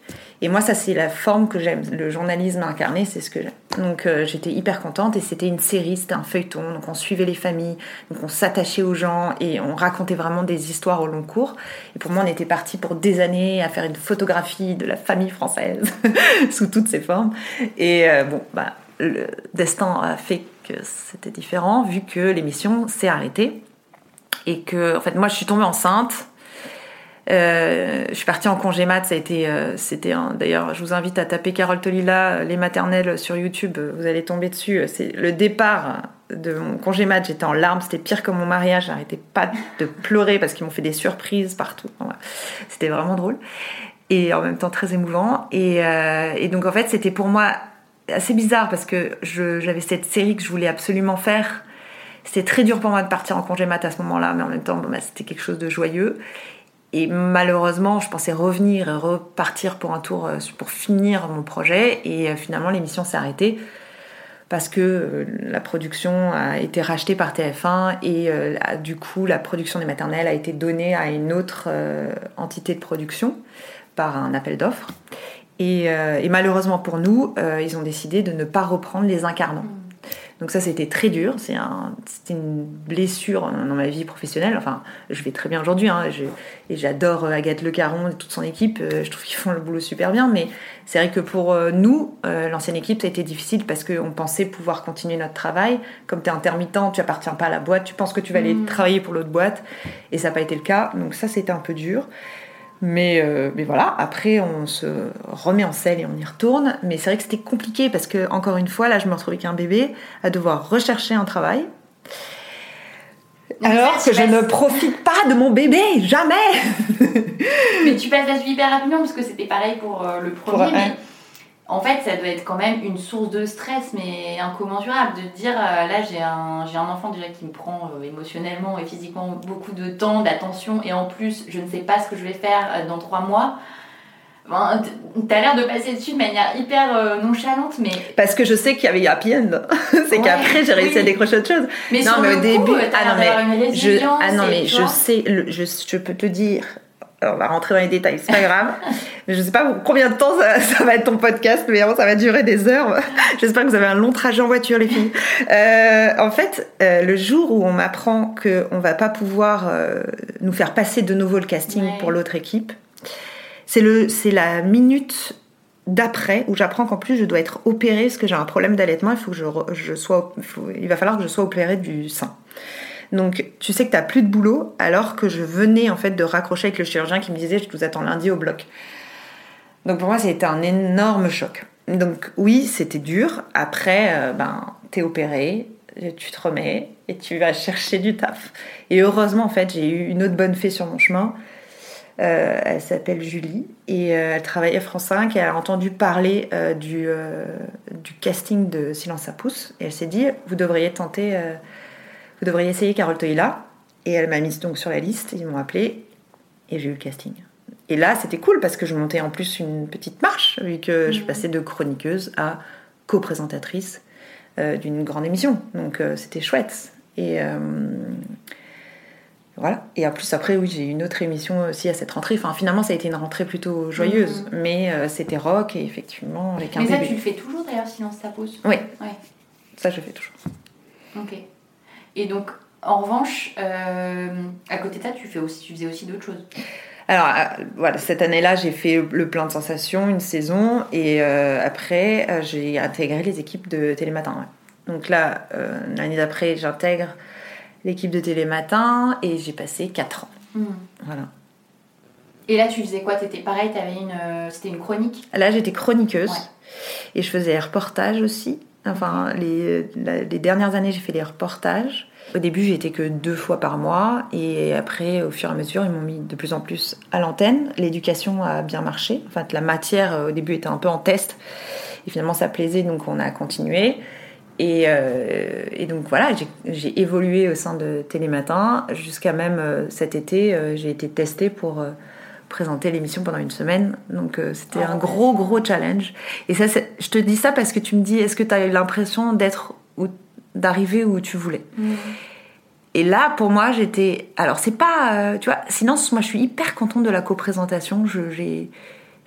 S7: Et moi, ça, c'est la forme que j'aime. Le journalisme incarné, c'est ce que j'aime. Donc, euh, j'étais hyper contente et c'était une série, c'était un feuilleton. Donc, on suivait les familles, donc on s'attachait aux gens et on racontait vraiment des histoires au long cours. Et pour moi, on était parti pour des années à faire une photographie de la famille française sous toutes ses formes. Et euh, bon, bah, le destin a fait que c'était différent vu que l'émission s'est arrêtée. Et que, en fait, moi, je suis tombée enceinte. Euh, je suis partie en congé mat, ça a été, euh, c'était d'ailleurs, je vous invite à taper Carole Tolila, euh, les maternelles sur YouTube, vous allez tomber dessus. C'est le départ de mon congé mat, j'étais en larmes, c'était pire que mon mariage, j'arrêtais pas de pleurer parce qu'ils m'ont fait des surprises partout. C'était vraiment drôle et en même temps très émouvant. Et, donc en fait, c'était pour moi assez bizarre parce que j'avais cette série que je voulais absolument faire. C'était très dur pour moi de partir en congé mat à ce moment-là, mais en même temps, bah, c'était quelque chose de joyeux. Et malheureusement, je pensais revenir et repartir pour un tour pour finir mon projet. Et finalement, l'émission s'est arrêtée parce que la production a été rachetée par TF1 et du coup, la production des maternelles a été donnée à une autre entité de production par un appel d'offres. Et, euh, malheureusement pour nous, euh, ils ont décidé de ne pas reprendre les incarnants. Donc ça, c'était très dur. C'est un, c'était une blessure dans ma vie professionnelle. Enfin, je vais très bien aujourd'hui. Hein, et j'adore euh, Agathe Le Caron et toute son équipe. Je trouve qu'ils font le boulot super bien. Mais c'est vrai que pour nous, l'ancienne équipe, ça a été difficile parce qu'on pensait pouvoir continuer notre travail. Comme tu es intermittent, tu appartiens pas à la boîte. Tu penses que tu vas aller mm. travailler pour l'autre boîte. Et ça n'a pas été le cas. Donc ça, c'était un peu dur. Mais, euh, mais voilà, après on se remet en selle et on y retourne. Mais c'est vrai que c'était compliqué parce que, encore une fois, là je me retrouve avec un bébé à devoir rechercher un travail. Alors que je ne profite pas de mon bébé, jamais
S6: Mais tu passes la hyper rapidement parce que c'était pareil pour euh, le premier. mais en fait, ça doit être quand même une source de stress, mais incommensurable, de dire euh, là, j'ai un, j'ai un enfant déjà qui me prend euh, émotionnellement et physiquement beaucoup de temps, d'attention, et en plus, je ne sais pas ce que je vais faire euh, dans trois mois. T'as l'air de passer dessus de manière hyper nonchalante, mais.
S7: Parce que je sais qu'il y avait happy end. c'est qu'après, j'ai réussi à décrocher autre chose.
S6: Mais non, mais au début. Ah non, mais,
S7: je, ah non, mais je sais, je, je peux te dire, on va rentrer dans les détails, c'est pas grave. je sais pas combien de temps ça, va être ton podcast, mais vraiment ça va durer des heures. J'espère que vous avez un long trajet en voiture, les filles. Euh, en fait, euh, le jour où on m'apprend qu'on va pas pouvoir euh, nous faire passer de nouveau le casting pour l'autre équipe, c'est le, c'est la minute d'après où j'apprends qu'en plus je dois être opérée parce que j'ai un problème d'allaitement. Il faut que je, je sois, il va falloir que je sois opérée du sein. Donc tu sais que tu n'as plus de boulot alors que je venais en fait de raccrocher avec le chirurgien qui me disait je vous attends lundi au bloc. Donc pour moi c'était un énorme choc. Donc oui c'était dur. Après euh, ben t'es opéré, tu te remets et tu vas chercher du taf. Et heureusement en fait j'ai eu une autre bonne fée sur mon chemin. Euh, elle s'appelle Julie et euh, elle travaille à France 5 et elle a entendu parler du, du casting de Silence à pouce et elle s'est dit vous devriez tenter vous devriez essayer Carole Toïla. Et elle m'a mise donc sur la liste, ils m'ont appelé et j'ai eu le casting. Et là, c'était cool parce que je montais en plus une petite marche, vu que je mmh. passais de chroniqueuse à co-présentatrice euh, d'une grande émission. Donc euh, c'était chouette. Et euh, voilà. Et en plus, après, oui, j'ai eu une autre émission aussi à cette rentrée. Enfin, finalement, ça a été une rentrée plutôt joyeuse. Mmh. Mais c'était rock et effectivement, avec un
S6: Mais
S7: ça,
S6: tu le fais toujours d'ailleurs, sinon ça pose
S7: Oui. Ça, je fais toujours.
S6: Ok. Et donc, en revanche, euh, à côté de ça, tu, fais aussi, tu faisais aussi d'autres choses.
S7: Alors euh, voilà, cette année-là, j'ai fait le plein de sensations, une saison, et euh, après, j'ai intégré les équipes de Télématin. Donc là, l'année d'après, j'intègre l'équipe de Télématin et j'ai passé 4 ans. Hmm. Voilà.
S6: Et là, tu faisais quoi? T'étais pareil, avais une, c'était une chronique?
S7: Là, j'étais chroniqueuse et je faisais des reportages aussi. Enfin, les, dernières années, j'ai fait des reportages. Au début, été que deux fois par mois, et après, au fur et à mesure, ils m'ont mis de plus en plus à l'antenne. L'éducation a bien marché. En fait, la matière, euh, au début, était un peu en test, et finalement, ça plaisait, donc on a continué. Et, euh, donc voilà, j'ai évolué au sein de Télématin, jusqu'à même euh, cet été, j'ai été testée pour présenter l'émission pendant une semaine. Donc euh, c'était un gros, gros challenge. Et ça, je te dis ça parce que tu me dis, est-ce que tu as eu l'impression d'être d'arriver où tu voulais? Mm. Et là, pour moi, j'étais. Alors, c'est pas. Euh, tu vois, sinon, moi, je suis hyper contente de la coprésentation. Je, j'ai.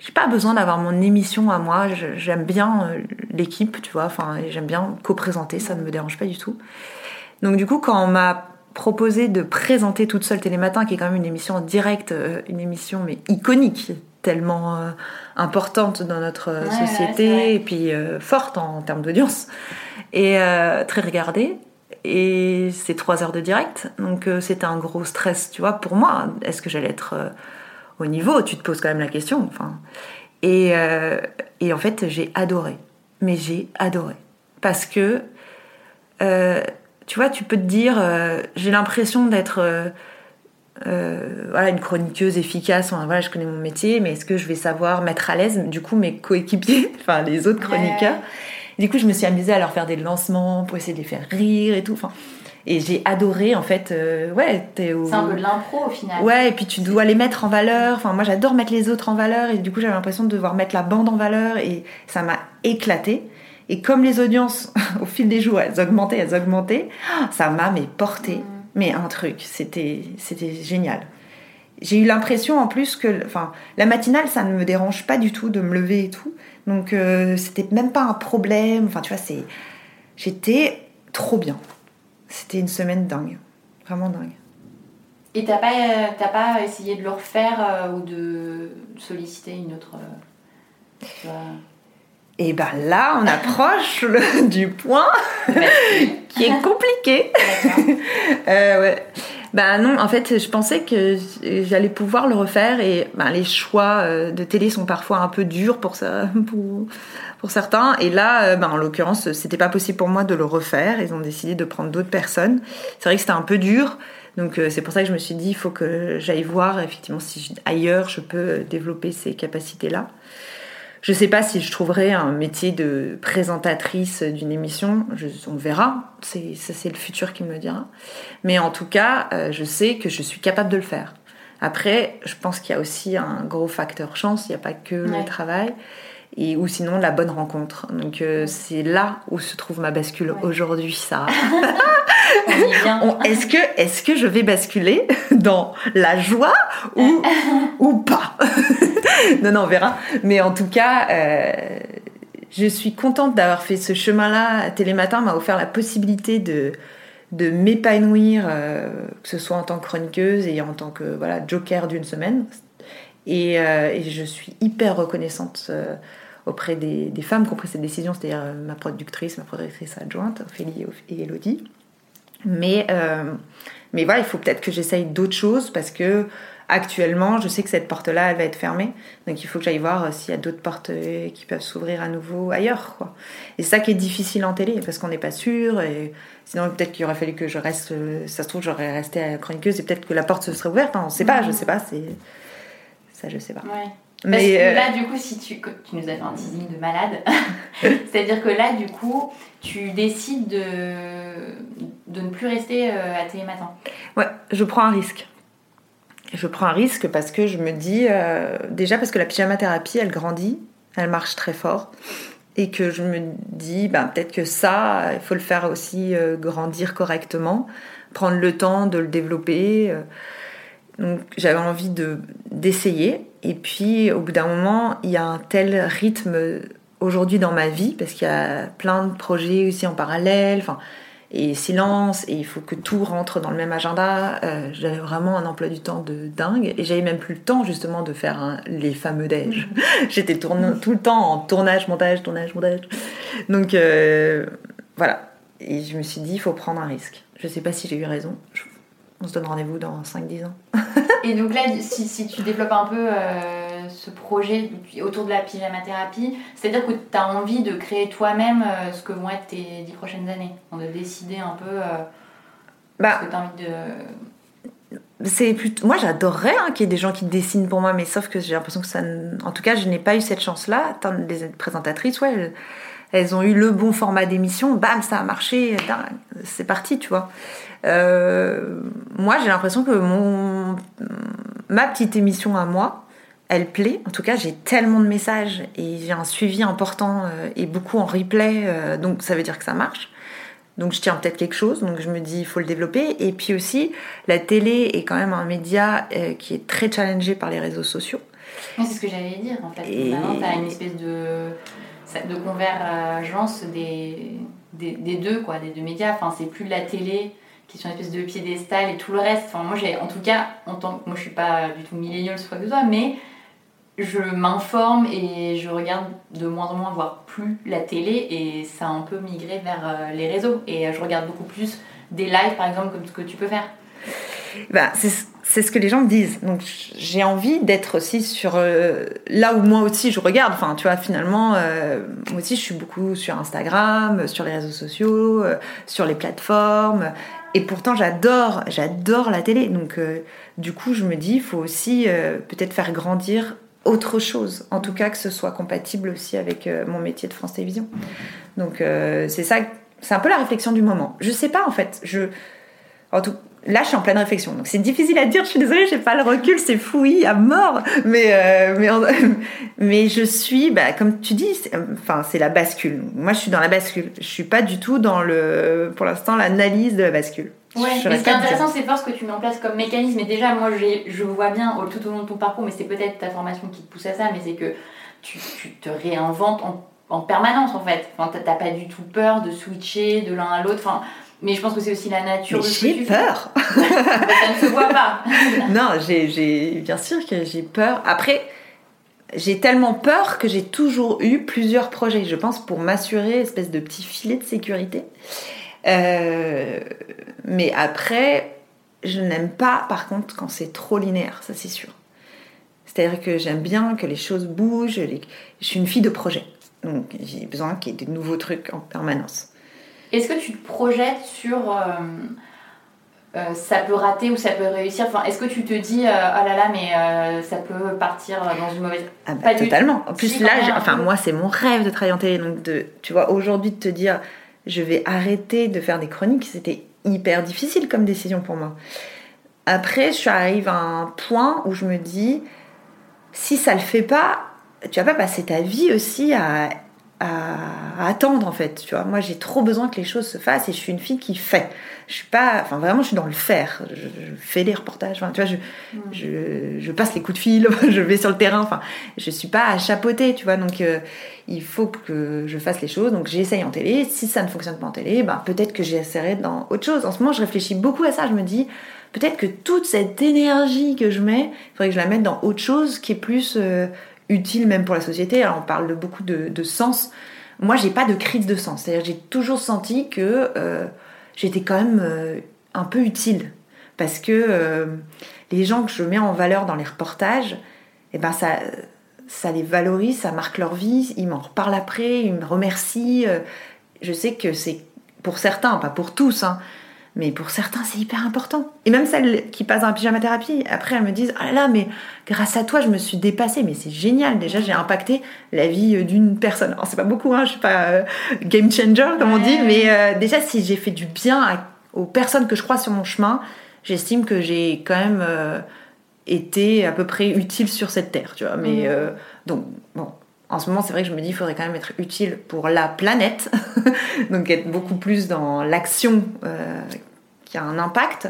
S7: J'ai pas besoin d'avoir mon émission à moi. j'aime bien euh, l'équipe, tu vois. Enfin, j'aime bien co-présenter, ça ne me dérange pas du tout. Donc, du coup, quand on m'a proposé de présenter toute seule Télématin, qui est quand même une émission en direct, euh, une émission mais iconique, tellement euh, importante dans notre euh, société et puis forte en, termes d'audience et très regardée. Et c'est trois heures de direct, donc c'était un gros stress, tu vois, pour moi. Est-ce que j'allais être au niveau? Tu te poses quand même la question. Enfin, et, et en fait, j'ai adoré, mais j'ai adoré parce que tu vois, tu peux te dire, euh, j'ai l'impression d'être euh, euh, voilà, une chroniqueuse efficace, voilà, je connais mon métier, mais est-ce que je vais savoir mettre à l'aise, du coup, mes coéquipiers, enfin les autres chroniqueurs? Du coup, je me suis amusée à leur faire des lancements pour essayer de les faire rire et tout. Enfin, Et j'ai adoré en fait, euh, ouais,
S6: C'est un peu de l'impro au final.
S7: Ouais, et puis tu dois les mettre en valeur. Enfin, moi j'adore mettre les autres en valeur et du coup j'avais l'impression de devoir mettre la bande en valeur et ça m'a éclaté. Et comme les audiences au fil des jours elles augmentaient, elles augmentaient, ça m'a mais porté, mm. mais un truc, c'était génial. J'ai eu l'impression en plus que, enfin, la matinale ça ne me dérange pas du tout de me lever et tout, donc euh, c'était même pas un problème. Enfin, tu vois, c'est, j'étais trop bien. C'était une semaine dingue, vraiment dingue.
S6: Et t'as pas, euh, pas essayé de le refaire euh, ou de solliciter une autre.
S7: Euh, et ben là, on approche du point qui est compliqué. ouais. Ben non, en fait, je pensais que j'allais pouvoir le refaire et ben, les choix de télé sont parfois un peu durs pour ça, pour, pour certains. Et là, euh, ben, en l'occurrence, c'était pas possible pour moi de le refaire. Ils ont décidé de prendre d'autres personnes. C'est vrai que c'était un peu dur. Donc euh, c'est pour ça que je me suis dit, il faut que j'aille voir effectivement si ailleurs je peux développer ces capacités-là. Je sais pas si je trouverai un métier de présentatrice d'une émission. on verra. C'est, ça, c'est le futur qui me le dira. Mais en tout cas, euh, je sais que je suis capable de le faire. Après, je pense qu'il y a aussi un gros facteur chance. Il n'y a pas que le travail et ou sinon la bonne rencontre. Donc euh, c'est là où se trouve ma bascule aujourd'hui, ça. est-ce que est-ce que je vais basculer dans la joie ou ou pas Non non, on verra. Mais en tout cas. Euh, je suis contente d'avoir fait ce chemin-là. Télématin m'a offert la possibilité de, de m'épanouir, euh, que ce soit en tant que chroniqueuse et en tant que voilà, joker d'une semaine. Et, et, je suis hyper reconnaissante auprès des, femmes qui ont pris cette décision, c'est-à-dire euh, ma productrice, ma productrice adjointe, Ophélie et Elodie. Mais, euh, mais voilà, il faut peut-être que j'essaye d'autres choses parce que actuellement, je sais que cette porte-là, elle va être fermée. Donc il faut que j'aille voir euh, s'il y a d'autres portes qui peuvent s'ouvrir à nouveau ailleurs. Quoi. Et c'est ça qui est difficile en télé parce qu'on n'est pas sûr. Et sinon, peut-être qu'il aurait fallu que je reste. Ça se trouve, j'aurais resté à chroniqueuse et peut-être que la porte se serait ouverte. on ne sait pas, je ne sais pas. C'est ça, je sais pas.
S6: Ouais. Parce que euh, là, du coup, si tu, tu nous as fait un teasing de malade, c'est-à-dire que là, du coup, tu décides de, de ne plus rester euh, à Télématin.
S7: Ouais, je prends un risque. Je prends un risque parce que je me dis, euh, déjà parce que la pyjama thérapie, elle grandit, elle marche très fort. Et que je me dis, ben, peut-être que ça, il faut le faire aussi grandir correctement, prendre le temps de le développer. Donc j'avais envie de d'essayer. Et puis au bout d'un moment, il y a un tel rythme aujourd'hui dans ma vie parce qu'il y a plein de projets aussi en parallèle. Enfin, et silence, et il faut que tout rentre dans le même agenda. Euh, j'avais vraiment un emploi du temps de dingue, et j'avais même plus le temps justement de faire les fameux déj. J'étais tout le temps en tournage, montage, tournage, montage. Donc euh, voilà. Et je me suis dit, il faut prendre un risque. Je sais pas si j'ai eu raison. On se donne rendez-vous dans 5-10 ans.
S6: et donc là, si, si, tu développes un peu euh, ce projet autour de la pyjama thérapie, c'est-à-dire que tu as envie de créer toi-même euh, ce que vont être tes 10 prochaines années, de décider un peu euh,
S7: bah, ce que tu as envie de c'est plutôt... moi j'adorerais hein, qu'il y ait des gens qui dessinent pour moi mais sauf que j'ai l'impression que ça en tout cas je n'ai pas eu cette chance là les présentatrices ouais elles, elles, ont eu le bon format d'émission bam ça a marché c'est parti tu vois moi, j'ai l'impression que mon, ma petite émission à moi, elle plaît. En tout cas, j'ai tellement de messages et j'ai un suivi important euh, et beaucoup en replay, euh, donc ça veut dire que ça marche. Donc je tiens peut-être quelque chose, donc je me dis il faut le développer. Et puis aussi, la télé est quand même un média qui est très challengé par les réseaux sociaux.
S6: c'est ce que j'allais dire en fait. Et... Maintenant, tu as une espèce de, de convergence des, des, des, deux, quoi, des deux médias. Enfin, c'est plus la télé qui sont une espèce de piédestal et tout le reste. Enfin, moi, j'ai, en tout cas, en tant que moi, je suis pas du tout millénial quoi que soit, mais je m'informe et je regarde de moins en moins, voire plus la télé, et ça a un peu migré vers euh, les réseaux. Et euh, je regarde beaucoup plus des lives, par exemple, comme ce que tu peux faire.
S7: Bah, c'est ce que les gens me disent. Donc j'ai envie d'être aussi sur euh, là où moi aussi je regarde. Enfin, tu vois, finalement, moi aussi je suis beaucoup sur Instagram, sur les réseaux sociaux, sur les plateformes. Et pourtant, j'adore, j'adore la télé. Donc, euh, du coup, je me dis, il faut aussi euh, peut-être faire grandir autre chose. En tout cas, que ce soit compatible aussi avec euh, mon métier de France Télévisions. Donc, c'est ça, C'est un peu la réflexion du moment. Je sais pas en fait. Je, en tout, là, je suis en pleine réflexion. Donc c'est difficile à dire. Je suis désolée, j'ai pas le recul. C'est fouillis à mort. Mais euh, mais mais je suis, bah, comme tu dis, c'est- enfin c'est la bascule. Moi, je suis dans la bascule. Je suis pas du tout dans le, pour l'instant, l'analyse de la bascule.
S6: Ouais,
S7: Je
S6: mais ce qui est intéressant, c'est voir ce que tu mets en place comme mécanisme. Et déjà, moi, je vois bien au- tout au long de ton parcours, mais c'est peut-être ta formation qui te pousse à ça, mais c'est que tu, tu te réinventes en, en permanence, en fait. Enfin, t'as- t'as pas du tout peur de switcher de l'un à l'autre. Enfin, mais je pense que c'est aussi la nature
S7: Mais j'ai peur.
S6: ça ne se voit pas.
S7: non, j'ai, bien sûr que j'ai peur. Après, j'ai tellement peur que j'ai toujours eu plusieurs projets, je pense, pour m'assurer espèce de petit filet de sécurité. Euh, mais après, je n'aime pas, par contre, quand c'est trop linéaire, ça c'est sûr. C'est-à-dire que j'aime bien que les choses bougent. les- Je suis une fille de projet, donc j'ai besoin qu'il y ait de nouveaux trucs en permanence.
S6: Est-ce que tu te projettes sur euh, euh, ça peut rater ou ça peut réussir? Enfin, Est-ce que tu te dis, euh, oh là là, mais euh, ça peut partir dans une mauvaise.
S7: Ah bah,
S6: Pas du
S7: totalement. En plus,
S6: Si,
S7: là, enfin, moi, c'est mon rêve de travailler en télé. Donc, de, tu vois, aujourd'hui, de te dire, je vais arrêter de faire des chroniques, c'était hyper difficile comme décision pour moi. Après, je suis arrive à un point où je me dis, si ça le fait pas, tu vas pas passer ta vie aussi à, à, attendre, en fait. Tu vois, moi, j'ai trop besoin que les choses se fassent et je suis une fille qui fait. Je suis pas, enfin, vraiment, je suis dans le faire. Je, je fais des reportages, enfin, tu vois, je, je, je passe les coups de fil, je vais sur le terrain, enfin, je suis pas à chapeauter, tu vois, donc euh, il faut que je fasse les choses, donc j'essaye en télé, si ça ne fonctionne pas en télé, ben, peut-être que j'essaierai dans autre chose. En ce moment, je réfléchis beaucoup à ça, je me dis, peut-être que toute cette énergie que je mets, il faudrait que je la mette dans autre chose qui est plus euh, utile même pour la société. Alors, on parle de beaucoup de, sens. Moi, j'ai pas de crise de sens, c'est-à-dire j'ai toujours senti que euh, j'étais quand même euh, un peu utile, parce que euh, les gens que je mets en valeur dans les reportages, eh ben ça, ça les valorise, ça marque leur vie, ils m'en reparlent après, ils me remercient. Je sais que c'est pour certains, pas pour tous, hein, mais pour certains c'est hyper important. Et même celles qui passent un pyjama thérapie, après elles me disent Ah là là, mais grâce à toi je me suis dépassée, mais c'est génial, déjà j'ai impacté la vie euh, d'une personne. Alors c'est pas beaucoup, hein, je suis pas euh, game changer comme on dit, mais euh, déjà si j'ai fait du bien à- aux personnes que je crois sur mon chemin, j'estime que j'ai quand même euh, été à peu près utile sur cette terre, tu vois. Mais donc, bon, en ce moment, c'est vrai que je me dis, il faudrait quand même être utile pour la planète, donc être beaucoup plus dans l'action euh, qui a un impact.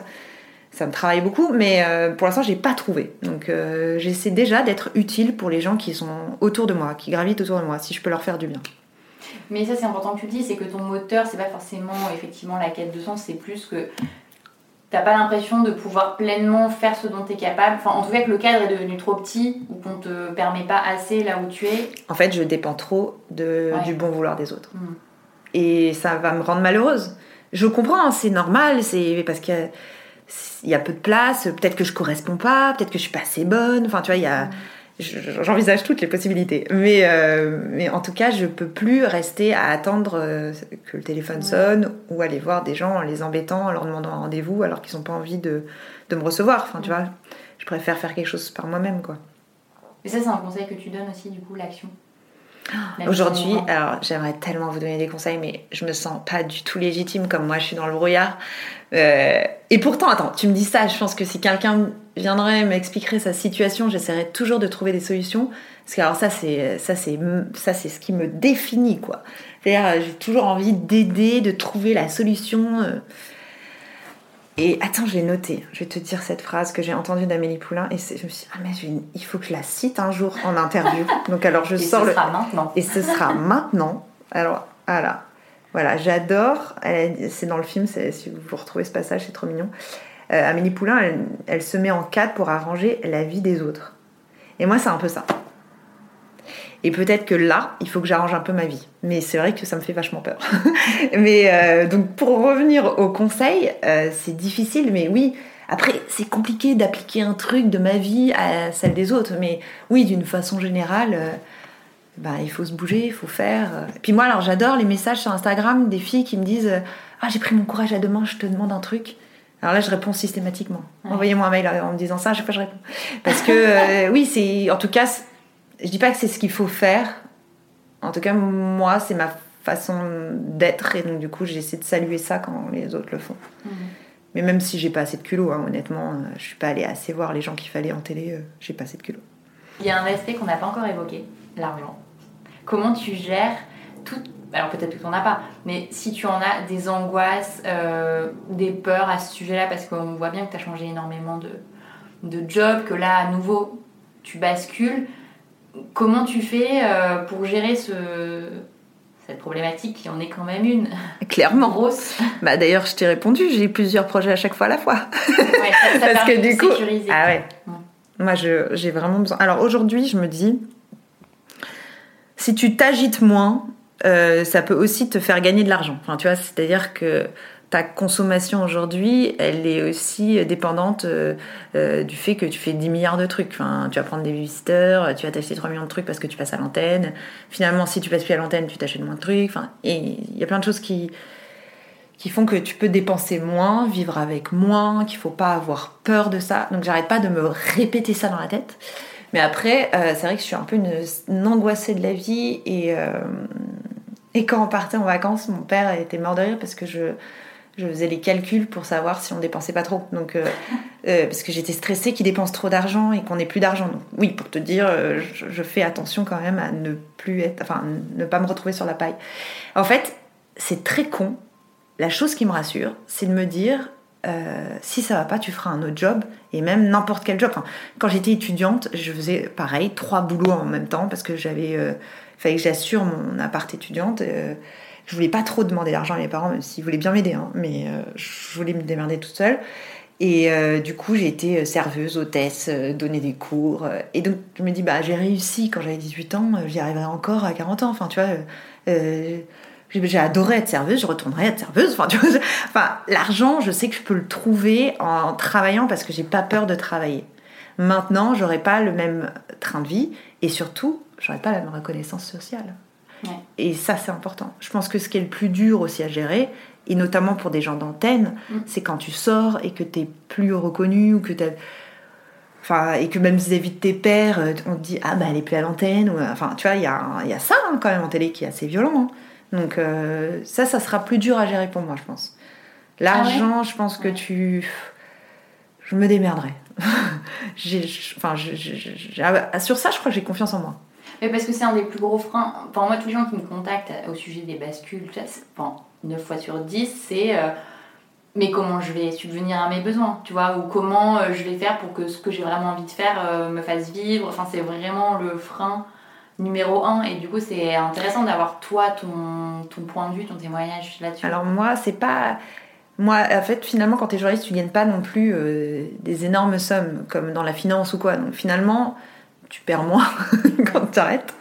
S7: Ça me travaille beaucoup, mais euh, pour l'instant, j'ai pas trouvé. Donc, euh, j'essaie déjà d'être utile pour les gens qui sont autour de moi, qui gravitent autour de moi, si je peux leur faire du bien.
S6: Mais ça, c'est important que tu le dis, c'est que ton moteur, c'est pas forcément effectivement la quête de sens, c'est plus que t'as pas l'impression de pouvoir pleinement faire ce dont tu es capable. Enfin, en tout cas, que le cadre est devenu trop petit ou qu'on te permet pas assez là où tu es.
S7: En fait, je dépends trop de,
S6: Ouais.
S7: du bon vouloir des autres.
S6: Mm.
S7: Et ça va me rendre malheureuse. Je comprends, hein, c'est normal, c'est parce qu'il y a- il y a peu de place, peut-être que je corresponds pas, peut-être que je suis pas assez bonne. Enfin, tu vois, il y a. je- J'envisage toutes les possibilités. Mais, euh, mais en tout cas, je peux plus rester à attendre euh, que le téléphone sonne ou aller voir des gens en les embêtant, en leur demandant un rendez-vous alors qu'ils n'ont pas envie de, de me recevoir. Enfin, tu vois, je préfère faire quelque chose par moi-même, quoi.
S6: Et ça, c'est un conseil que tu donnes aussi, du coup, l'action?
S7: Aujourd'hui,
S6: au vent.
S7: alors j'aimerais tellement vous donner des conseils, mais je me sens pas du tout légitime comme moi, je suis dans le brouillard. Euh, et pourtant, attends, tu me dis ça, je pense que si quelqu'un viendrait m'expliquerait sa situation, j'essaierais toujours de trouver des solutions. Parce que alors ça, c'est ça, c'est ça, c'est ce qui me définit, quoi. C'est-à-dire, euh, j'ai toujours envie d'aider, de trouver la solution. euh. Et attends, je l'ai noté. Je vais te dire cette phrase que j'ai entendue d'Amélie Poulain. Et je me suis dit, ah, mais il faut que je la cite un jour en interview. Donc, alors, je
S6: Et
S7: sors
S6: ce
S7: le.
S6: sera maintenant.
S7: Et ce sera maintenant. Alors, voilà. Voilà, j'adore. C'est dans le film, si vous retrouvez ce passage, c'est trop mignon. Euh, Amélie Poulain, elle, se met en cadre pour arranger la vie des autres. Et moi, c'est un peu ça. Et peut-être que là, il faut que j'arrange un peu ma vie. Mais c'est vrai que ça me fait vachement peur. mais euh, donc, pour revenir au conseil, euh, c'est difficile, mais oui. Après, c'est compliqué d'appliquer un truc de ma vie à celle des autres. Mais oui, d'une façon générale, euh, bah, il faut se bouger, il faut faire. Puis moi, alors j'adore les messages sur Instagram des filles qui me disent Ah, j'ai pris mon courage à deux je te demande un truc. Alors là, je réponds systématiquement. Envoyez-moi un mail en me disant ça, à chaque fois je réponds. Parce que, euh, oui, c'est. En tout cas, je dis pas que c'est ce qu'il faut faire. En tout cas, moi, c'est ma façon d'être et donc du coup j'essaie de saluer ça quand les autres le font.
S6: Mhm.
S7: Mais même si j'ai pas assez de culot, hein, honnêtement, euh, je suis pas allée assez voir les gens qu'il fallait en télé, euh, j'ai pas assez de culot.
S6: Il y a un aspect qu'on n'a pas encore évoqué, l'argent. Comment tu gères tout. Alors peut-être que tu n'en as pas, mais si tu en as des angoisses, euh, des peurs à ce sujet-là, parce qu'on voit bien que tu as changé énormément de, de job, que là à nouveau tu bascules, comment tu fais euh, pour gérer ce, cette problématique qui en est quand même une?
S7: Clairement.
S6: grosse
S7: Bah d'ailleurs, je t'ai répondu, j'ai plusieurs projets à chaque fois à la fois.
S6: Ouais, ça- ça
S7: Parce que du coup,
S6: sécuriser.
S7: ah ouais. Moi, je- j'ai vraiment besoin. Alors aujourd'hui, je me dis, si tu t'agites moins, euh, ça peut aussi te faire gagner de l'argent. Enfin, tu vois, c'est-à-dire que ta consommation aujourd'hui, elle est aussi dépendante euh, euh, du fait que tu fais 10 milliards de trucs. Enfin, tu vas prendre des visiteurs, tu vas t'acheter 3 millions de trucs parce que tu passes à l'antenne. Finalement, si tu passes plus à l'antenne, tu t'achètes moins de trucs. Enfin, et il y a plein de choses qui qui font que tu peux dépenser moins, vivre avec moins, qu'il faut pas avoir peur de ça. Donc j'arrête pas de me répéter ça dans la tête. Mais après, euh, c'est vrai que je suis un peu une, une angoissée de la vie et, euh, et quand on partait en vacances, mon père était mort de rire parce que je, je faisais les calculs pour savoir si on dépensait pas trop. Donc, euh, euh, parce que j'étais stressée qu'il dépense trop d'argent et qu'on ait plus d'argent. Donc, oui, pour te dire, euh, je, je fais attention quand même à ne plus être, enfin, ne pas me retrouver sur la paille. En fait, c'est très con. La chose qui me rassure, c'est de me dire, euh, si ça va pas, tu feras un autre job et même n'importe quel job. Quand j'étais étudiante, je faisais pareil, trois boulots en même temps parce que j'avais, euh, fallait que j'assure mon appart étudiante. euh, je voulais pas trop demander d'argent à mes parents, même s'ils voulaient bien m'aider, hein, mais euh, je voulais me démerder toute seule. Et euh, du coup, j'ai été serveuse, hôtesse, donner des cours. et donc, je me dis, bah, j'ai réussi quand j'avais 18 ans, j'y arriverai encore à 40 ans. Enfin, tu vois, j'ai adoré être serveuse, je retournerai être serveuse. Enfin, tu vois, je- enfin, l'argent, je sais que je peux le trouver en travaillant parce que j'ai pas peur de travailler. Maintenant, j'aurai pas le même train de vie et surtout, j'aurai pas la même reconnaissance sociale.
S6: Ouais.
S7: Et ça, c'est important. Je pense que ce qui est le plus dur aussi à gérer, et notamment pour des gens d'antenne,
S6: Mm.
S7: c'est quand tu sors et que t'es plus reconnu ou que t'as. Enfin, et que même vis-à-vis de tes pères, euh, on te dit Ah, bah elle est plus à l'antenne. Enfin, tu vois, il y a, y a ça hein, quand même en télé qui est assez violent. hein. Donc, euh, ça, ça sera plus dur à gérer pour moi, je pense. L'argent, je pense que
S6: Ouais.
S7: tu. Je me démerderai. J'ai- Enfin, j'ai- ah, sur ça, je crois que j'ai confiance en moi.
S6: Mais parce que c'est un des plus gros freins. Enfin, moi, tous les gens qui me contactent au sujet des bascules, enfin, 9 fois sur 10, c'est euh, mais comment je vais subvenir à mes besoins, tu vois, ou comment euh, je vais faire pour que ce que j'ai vraiment envie de faire euh, me fasse vivre. Enfin, c'est vraiment le frein numéro un. Et du coup, c'est intéressant d'avoir toi, ton, ton point de vue, ton témoignage là-dessus.
S7: Alors moi, c'est pas... Moi, en fait, finalement, quand tu es journaliste, tu gagnes pas non plus euh, des énormes sommes, comme dans la finance ou quoi. Donc finalement, tu perds moins quand tu arrêtes.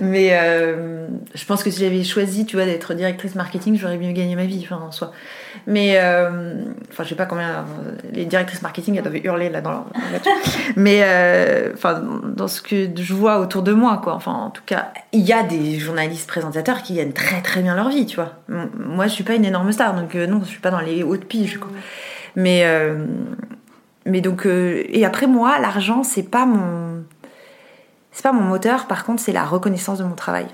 S7: Mais euh, je pense que si j'avais choisi, tu vois, d'être directrice marketing, j'aurais mieux gagné ma vie, enfin, en soi. Mais, euh, enfin, je sais pas combien... euh, les directrices marketing, elles doivent hurler là dans leur. Mais, euh, enfin, dans ce que je vois autour de moi, quoi. Enfin, en tout cas, il y a des journalistes présentateurs qui gagnent très très bien leur vie, tu vois. Moi, je suis pas une énorme star, donc non, je suis pas dans les hautes piges, quoi. Mais, mais donc, et après moi, l'argent, c'est pas mon, c'est pas mon moteur. Par contre, c'est la reconnaissance de mon travail.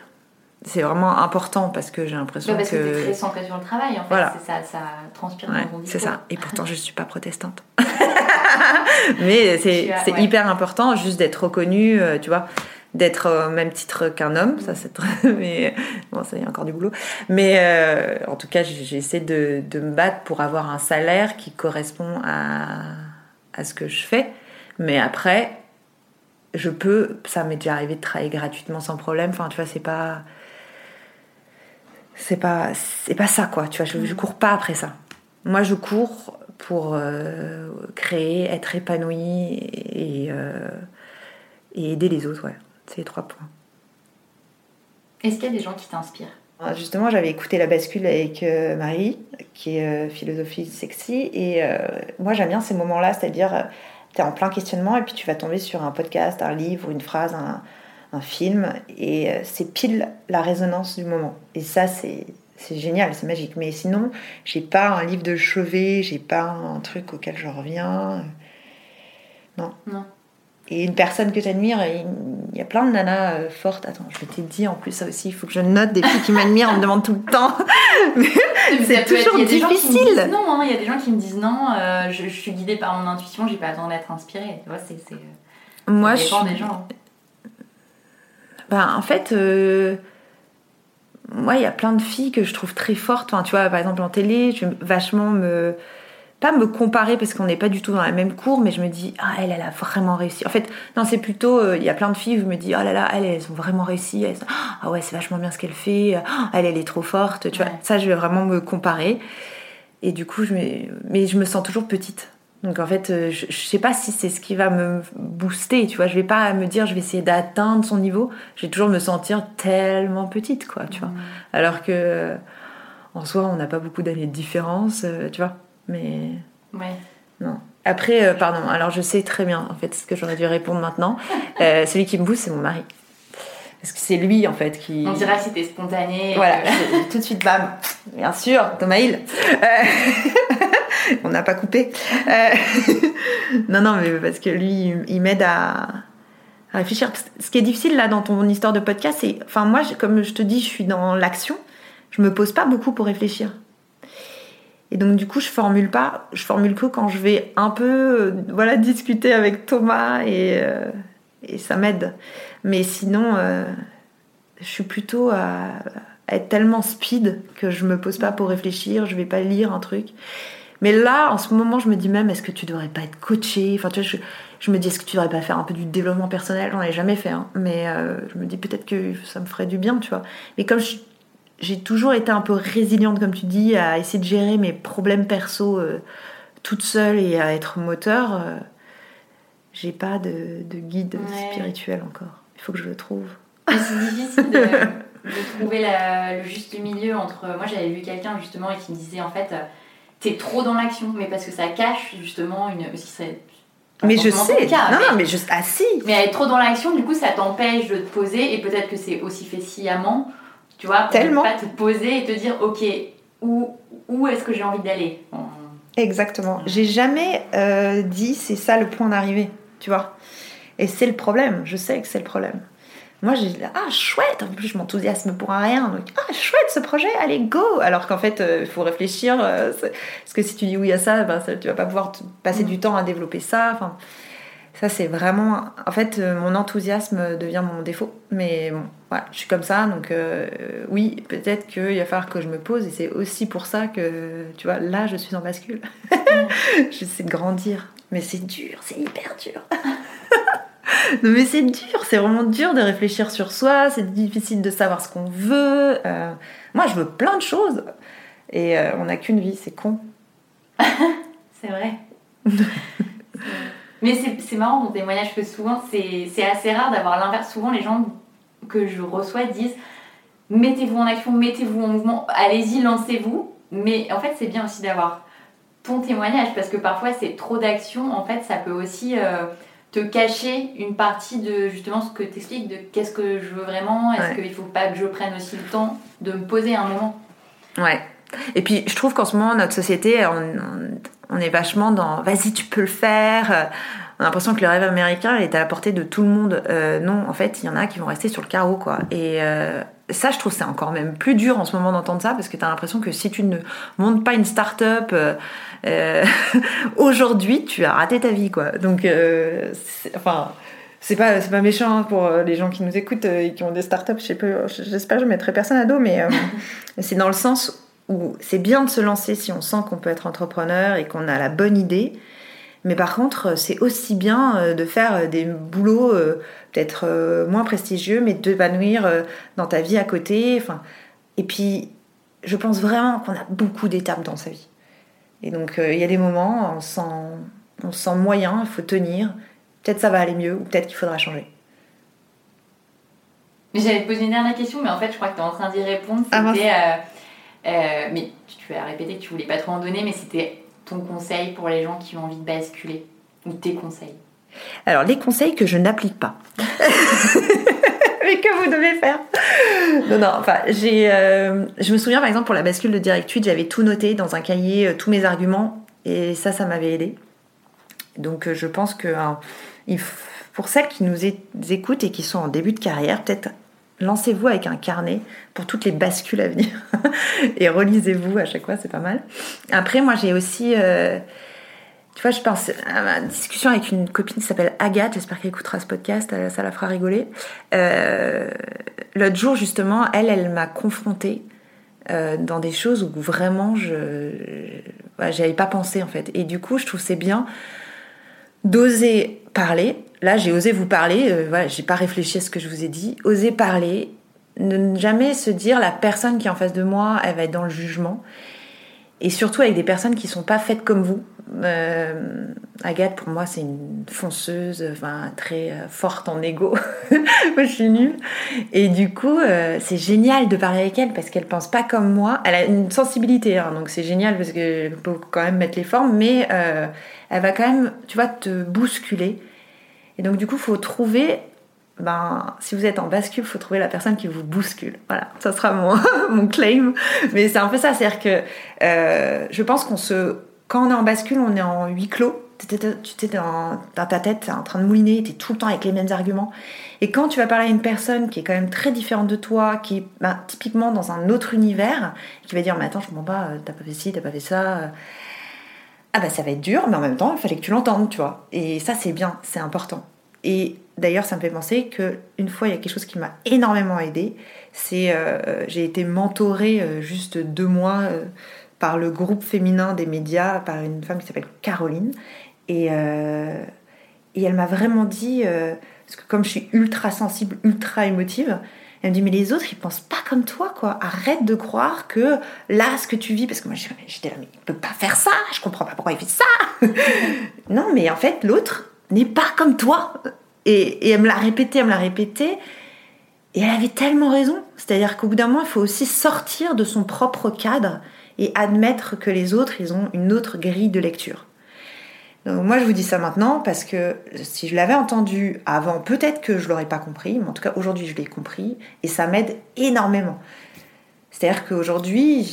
S7: C'est vraiment important parce que j'ai l'impression
S6: Ouais, parce que,
S7: que,
S6: t'es très centré sur le travail, en fait.
S7: Voilà.
S6: Ça, ça transpire
S7: Ouais,
S6: dans ton
S7: c'est ça. Et pourtant, je suis pas protestante. Mais c'est
S6: ouais.
S7: hyper important juste d'être reconnue, euh, tu vois, d'être au même titre qu'un homme. Ça, c'est très... Mais bon, ça y a encore du boulot. Mais euh, en tout cas, j'essaie de, de me battre pour avoir un salaire qui correspond à, à ce que je fais. Mais après, je peux, ça m'est déjà arrivé de travailler gratuitement sans problème. Enfin, tu vois, c'est pas. C'est pas, c'est pas ça, quoi. Tu vois, je, je cours pas après ça. Moi, je cours pour euh, créer, être épanouie et, euh, et aider les autres, ouais. C'est les trois points.
S6: Est-ce qu'il y a des gens qui t'inspirent?
S7: Ah, Justement, j'avais écouté La Bascule avec euh, Marie, qui est euh, philosophie sexy, et euh, moi j'aime bien ces moments-là, c'est-à-dire tu es en plein questionnement et puis tu vas tomber sur un podcast, un livre, une phrase, un, film, et euh, c'est pile la résonance du moment. Et ça, c'est c'est génial, c'est magique. Mais sinon, j'ai pas un livre de chevet, j'ai pas un truc auquel je reviens. Non.
S6: Non.
S7: Et une personne que j'admire, et il y a plein de nanas euh, fortes. Attends, je t'ai dit en plus ça aussi, il faut que je note des filles qui m'admirent, on me demande tout le temps. C'est toujours difficile.
S6: non, hein, il y a des gens qui me disent non, euh, je, je suis guidée par mon intuition, j'ai pas besoin d'être inspirée. Tu vois, c'est. c'est-
S7: Moi, je suis-
S6: des gens.
S7: Ben, en fait, euh, moi, il y a plein de filles que je trouve très fortes. Enfin, tu vois, par exemple, en télé, je vais vachement me. Pas me comparer parce qu'on n'est pas du tout dans la même cour, mais je me dis, ah, elle, elle a vraiment réussi. En fait, non, c'est plutôt, euh, il y a plein de filles où je me dis, oh là là, elles, elles ont vraiment réussi. Elles sont- ah ouais, c'est vachement bien ce qu'elle fait. Ah, elle, elle est trop forte. Tu vois, ça, je vais vraiment me comparer. Et du coup, je me... mais je me sens toujours petite. Donc en fait, euh, je, sais pas si c'est ce qui va me booster, tu vois. Je vais pas me dire, je vais essayer d'atteindre son niveau. Je vais toujours me sentir tellement petite, quoi, tu vois. Alors que, en soi, on n'a pas beaucoup d'années de différence, euh, tu vois. Mais
S6: Ouais.
S7: non. Après, euh, pardon, alors je sais très bien, en fait, ce que j'aurais dû répondre maintenant. Euh, celui qui me booste, c'est mon mari. Parce que c'est lui, en fait, qui...
S6: On dirait si t'es spontané.
S7: Voilà,
S6: que-
S7: tout de suite, bam. Bien sûr, Thomas Hill. Euh, On n'a pas coupé. Non, non, mais parce que lui, il- m'aide à... à réfléchir. Ce qui est difficile là dans ton histoire de podcast, c'est. Enfin, moi, comme je te dis, je suis dans l'action. Je me pose pas beaucoup pour réfléchir. Et donc, du coup, je formule pas. Je formule que quand je vais un peu euh, voilà, discuter avec Thomas et, euh, et ça m'aide. Mais sinon, euh, je suis plutôt à, être tellement speed que je me pose pas pour réfléchir, je vais pas lire un truc. Mais là, en ce moment, je me dis même, est-ce que tu devrais pas être coaché Enfin, tu vois, je, me dis, est-ce que tu devrais pas faire un peu du développement personnel? J'en ai jamais fait, hein. mais je me dis peut-être que ça me ferait du bien, tu vois. Mais comme je- j'ai toujours été un peu résiliente, comme tu dis, à essayer de gérer mes problèmes perso euh, toute seule et à être moteur, euh, j'ai pas de, de guide
S6: Ouais.
S7: spirituel encore. Il faut que je le trouve.
S6: C'est difficile de, de trouver la- le juste milieu entre. Moi, j'avais vu quelqu'un justement et qui me disait en fait, t'es trop dans l'action, mais parce que ça cache justement une.
S7: Mais je sais.
S6: ton cas,
S7: non,
S6: mais-
S7: non, mais je. Ah si
S6: Mais être trop dans l'action, du coup, ça t'empêche de te poser et peut-être que c'est aussi fait sciemment, tu vois, pour
S7: Tellement.
S6: ne pas te poser et te dire, ok, où, où est-ce que j'ai envie d'aller
S7: Exactement. J'ai jamais euh, dit c'est ça le point d'arrivée, tu vois. Et c'est le problème. Je sais que c'est le problème. Moi, j'ai dit, ah chouette. En plus, je m'enthousiasme pour un rien. Donc, ah chouette ce projet. Allez go. Alors qu'en fait, il faut réfléchir. euh, parce que si tu dis oui à ça, ben, ça, tu vas pas pouvoir passer du temps à développer ça. Enfin, ça c'est vraiment. En fait, euh, mon enthousiasme devient mon défaut. Mais bon, voilà, je suis comme ça. Donc euh, oui, peut-être qu'il va falloir que je me pose. Et c'est aussi pour ça que, tu vois, là, je suis en bascule. J'essaie de grandir. Mais c'est dur, c'est hyper dur. non, mais c'est dur, c'est vraiment dur de réfléchir sur soi, c'est difficile de savoir ce qu'on veut. Euh, moi, je veux plein de choses. Et euh, on n'a qu'une vie, c'est con.
S6: C'est vrai. Mais c'est marrant ton témoignage, que souvent, c'est c'est assez rare d'avoir l'inverse. Souvent, les gens que je reçois disent mettez-vous en action, mettez-vous en mouvement, allez-y, lancez-vous. Mais en fait, c'est bien aussi d'avoir ton témoignage parce que parfois, c'est trop d'action. En fait, ça peut aussi euh, te cacher une partie de justement ce que tu expliques de qu'est-ce que je veux vraiment, est-ce
S7: Ouais.
S6: qu'il faut pas que je prenne aussi le temps de me poser un moment?
S7: Ouais. Et puis, je trouve qu'en ce moment, notre société, on, on- est vachement dans vas-y, tu peux le faire. Euh, On a l'impression que le rêve américain est à la portée de tout le monde. Euh, non, en fait, il y en a qui vont rester sur le carreau, quoi. Et euh, ça, je trouve c'est encore même plus dur en ce moment d'entendre ça parce que tu as l'impression que si tu ne montes pas une start-up euh, aujourd'hui, tu as raté ta vie, quoi. Donc, c'est- enfin. C'est pas, c'est pas méchant hein, pour les gens qui nous écoutent et qui ont des startups. Je sais pas, j'espère que je mettrai personne à dos, mais euh, c'est dans le sens où c'est bien de se lancer si on sent qu'on peut être entrepreneur et qu'on a la bonne idée. Mais par contre, c'est aussi bien euh, de faire euh, des boulots euh, peut-être euh, moins prestigieux, mais d'épanouir euh, dans ta vie à côté. Enfin, et puis, je pense vraiment qu'on a beaucoup d'étapes dans sa vie. Et donc, euh, il y a des moments, on se sent, on se sent moyen, il faut tenir. Peut-être ça va aller mieux, ou peut-être qu'il faudra changer.
S6: Mais j'allais te poser une dernière question, mais en fait, je crois que tu es en train d'y répondre.
S7: Ah.
S6: C'était. euh, euh, mais tu as répété que tu voulais pas trop en donner, mais c'était ton conseil pour les gens qui ont envie de basculer. Ou tes conseils.
S7: Alors, les conseils que je n'applique pas. Mais que vous devez faire. Non, non, enfin, j'ai. euh, je me souviens par exemple pour la bascule de Direct Tweet, j'avais tout noté dans un cahier, euh, tous mes arguments, et ça, ça m'avait aidé. Donc, je pense que. hein, il pour celles qui nous écoutent et qui sont en début de carrière, peut-être lancez-vous avec un carnet pour toutes les bascules à venir et relisez-vous à chaque fois, c'est pas mal. Après, moi j'ai aussi, euh, tu vois, je pense à ma discussion avec une copine qui s'appelle Agathe, j'espère qu'elle écoutera ce podcast, ça la fera rigoler. Euh, L'autre jour, justement, elle, elle m'a confrontée euh, dans des choses où vraiment je j'avais pas pensé en fait. Et du coup, je trouve c'est bien d'oser parler. Là, j'ai osé vous parler. Euh, voilà, j'ai pas réfléchi à ce que je vous ai dit. Oser parler, ne jamais se dire la personne qui est en face de moi, elle va être dans le jugement. Et surtout avec des personnes qui sont pas faites comme vous. Euh, Agathe, pour moi, c'est une fonceuse, enfin, très euh, forte en ego. moi, je suis nulle. Et du coup, euh, c'est génial de parler avec elle parce qu'elle pense pas comme moi. Elle a une sensibilité, hein, donc c'est génial parce que peut quand même mettre les formes, mais elle va quand même, tu vois, te bousculer. Et donc, du coup, il faut trouver ben, si vous êtes en bascule, il faut trouver la personne qui vous bouscule. Voilà, ça sera mon, mon claim. Mais c'est un peu ça, c'est-à-dire que je pense qu'on se quand on est en bascule, on est en huis clos. Tu es dans, ta tête, tu es en train de mouliner, tu es tout le temps avec les mêmes arguments. Et quand tu vas parler à une personne qui est quand même très différente de toi, qui est bah, typiquement dans un autre univers, qui va dire Mais attends, je comprends pas, euh, t'as pas fait ci, t'as pas fait ça. Euh. Ah bah ça va être dur, mais en même temps, il fallait que tu l'entendes, tu vois. Et ça, c'est bien, c'est important. Et d'ailleurs, ça me fait penser qu'une fois, il y a quelque chose qui m'a énormément aidé. C'est, euh, j'ai été mentorée juste deux mois par le groupe féminin des médias, par une femme qui s'appelle Caroline. Et, euh, et elle m'a vraiment dit, euh, parce que comme je suis ultra sensible, ultra émotive, elle me dit mais les autres ils pensent pas comme toi quoi. Arrête de croire que là ce que tu vis parce que moi j'étais là mais il peut pas faire ça. Je comprends pas pourquoi il fait ça. non mais en fait l'autre n'est pas comme toi. Et, et elle me l'a répété, elle me l'a répété. Et elle avait tellement raison. C'est-à-dire qu'au bout d'un moment il faut aussi sortir de son propre cadre et admettre que les autres, ils ont une autre grille de lecture. Donc moi, je vous dis ça maintenant parce que si je l'avais entendu avant, peut-être que je l'aurais pas compris, mais en tout cas aujourd'hui, je l'ai compris et ça m'aide énormément. C'est-à-dire qu'aujourd'hui,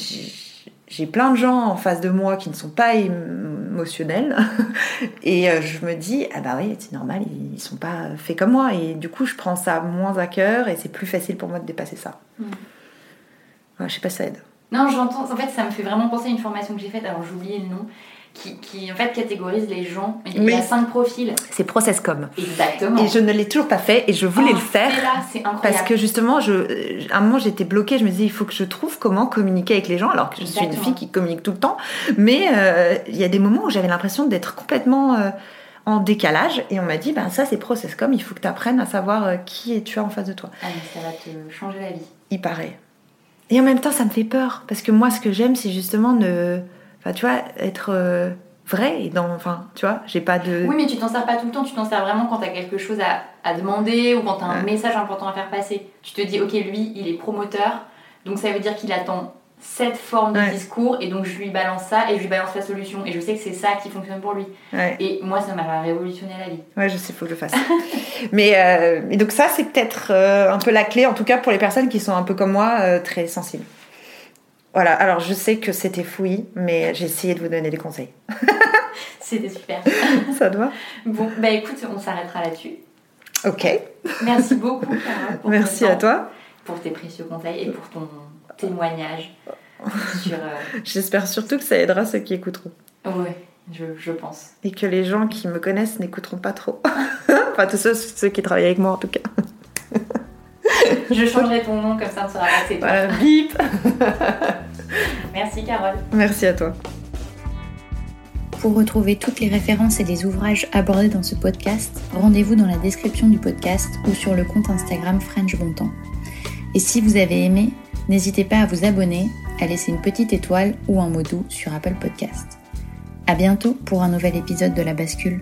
S7: j'ai plein de gens en face de moi qui ne sont pas émotionnels et euh, je me dis ah bah oui c'est normal ils sont pas faits comme moi et du coup je prends ça moins à cœur et c'est plus facile pour moi de dépasser ça. Je mmh. je sais pas si ça aide.
S6: Non, j'entends. En fait, ça me fait vraiment penser à une formation que j'ai faite, alors j'ai oublié le nom, qui, qui, en fait catégorise les gens. Il y a cinq profils.
S7: C'est Processcom.
S6: Exactement.
S7: Et je ne l'ai toujours pas fait et je voulais
S6: oh,
S7: le faire.
S6: Là, c'est incroyable.
S7: Parce que justement, je, à un moment, j'étais bloquée. Je me disais, il faut que je trouve comment communiquer avec les gens, alors que je suis une fille qui communique tout le temps. Mais euh, il y a des moments où j'avais l'impression d'être complètement. Euh, en décalage et on m'a dit ben ça c'est Processcom il faut que tu apprennes à savoir euh, qui tu as en face de toi
S6: ah mais ça va te changer la vie
S7: il paraît et en même temps, ça me fait peur parce que moi, ce que j'aime, c'est justement ne, enfin, tu vois, être euh, vrai et dans, enfin, tu vois, j'ai pas de.
S6: Oui, mais tu t'en sers pas tout le temps. Tu t'en sers vraiment quand tu as quelque chose à, à, demander ou quand tu as un message important à faire passer. Tu te dis, ok, lui, il est promoteur, donc ça veut dire qu'il attend cette forme de discours et donc je lui balance ça et je lui balance la solution. Et je sais que c'est ça qui fonctionne pour lui. Et moi ça m'a révolutionné la vie.
S7: Ouais je sais faut que je le fasse. Mais euh, et donc ça c'est peut-être euh, un peu la clé en tout cas pour les personnes qui sont un peu comme moi euh, très sensibles voilà alors je sais que c'était fouillis mais j'ai essayé de vous donner des conseils
S6: c'était super
S7: ça doit
S6: bon bah écoute on s'arrêtera là-dessus
S7: ok
S6: merci beaucoup
S7: merci à toi
S6: pour tes précieux conseils et pour ton témoignage sur. Euh,
S7: J'espère surtout que ça aidera ceux qui écouteront.
S6: Oui, je, je, pense.
S7: Et que les gens qui me connaissent n'écouteront pas trop. enfin, tous ceux, ceux, qui travaillent avec moi en tout cas.
S6: je changerai ton nom comme ça, on sera passé.
S7: Voilà, bip
S6: Merci Carole.
S7: Merci à toi.
S8: Pour retrouver toutes les références et les ouvrages abordés dans ce podcast, rendez-vous dans la description du podcast ou sur le compte Instagram French Bontemps. Et si vous avez aimé, N'hésitez pas à vous abonner, à laisser une petite étoile ou un mot doux sur Apple Podcast. À bientôt pour un nouvel épisode de La Bascule.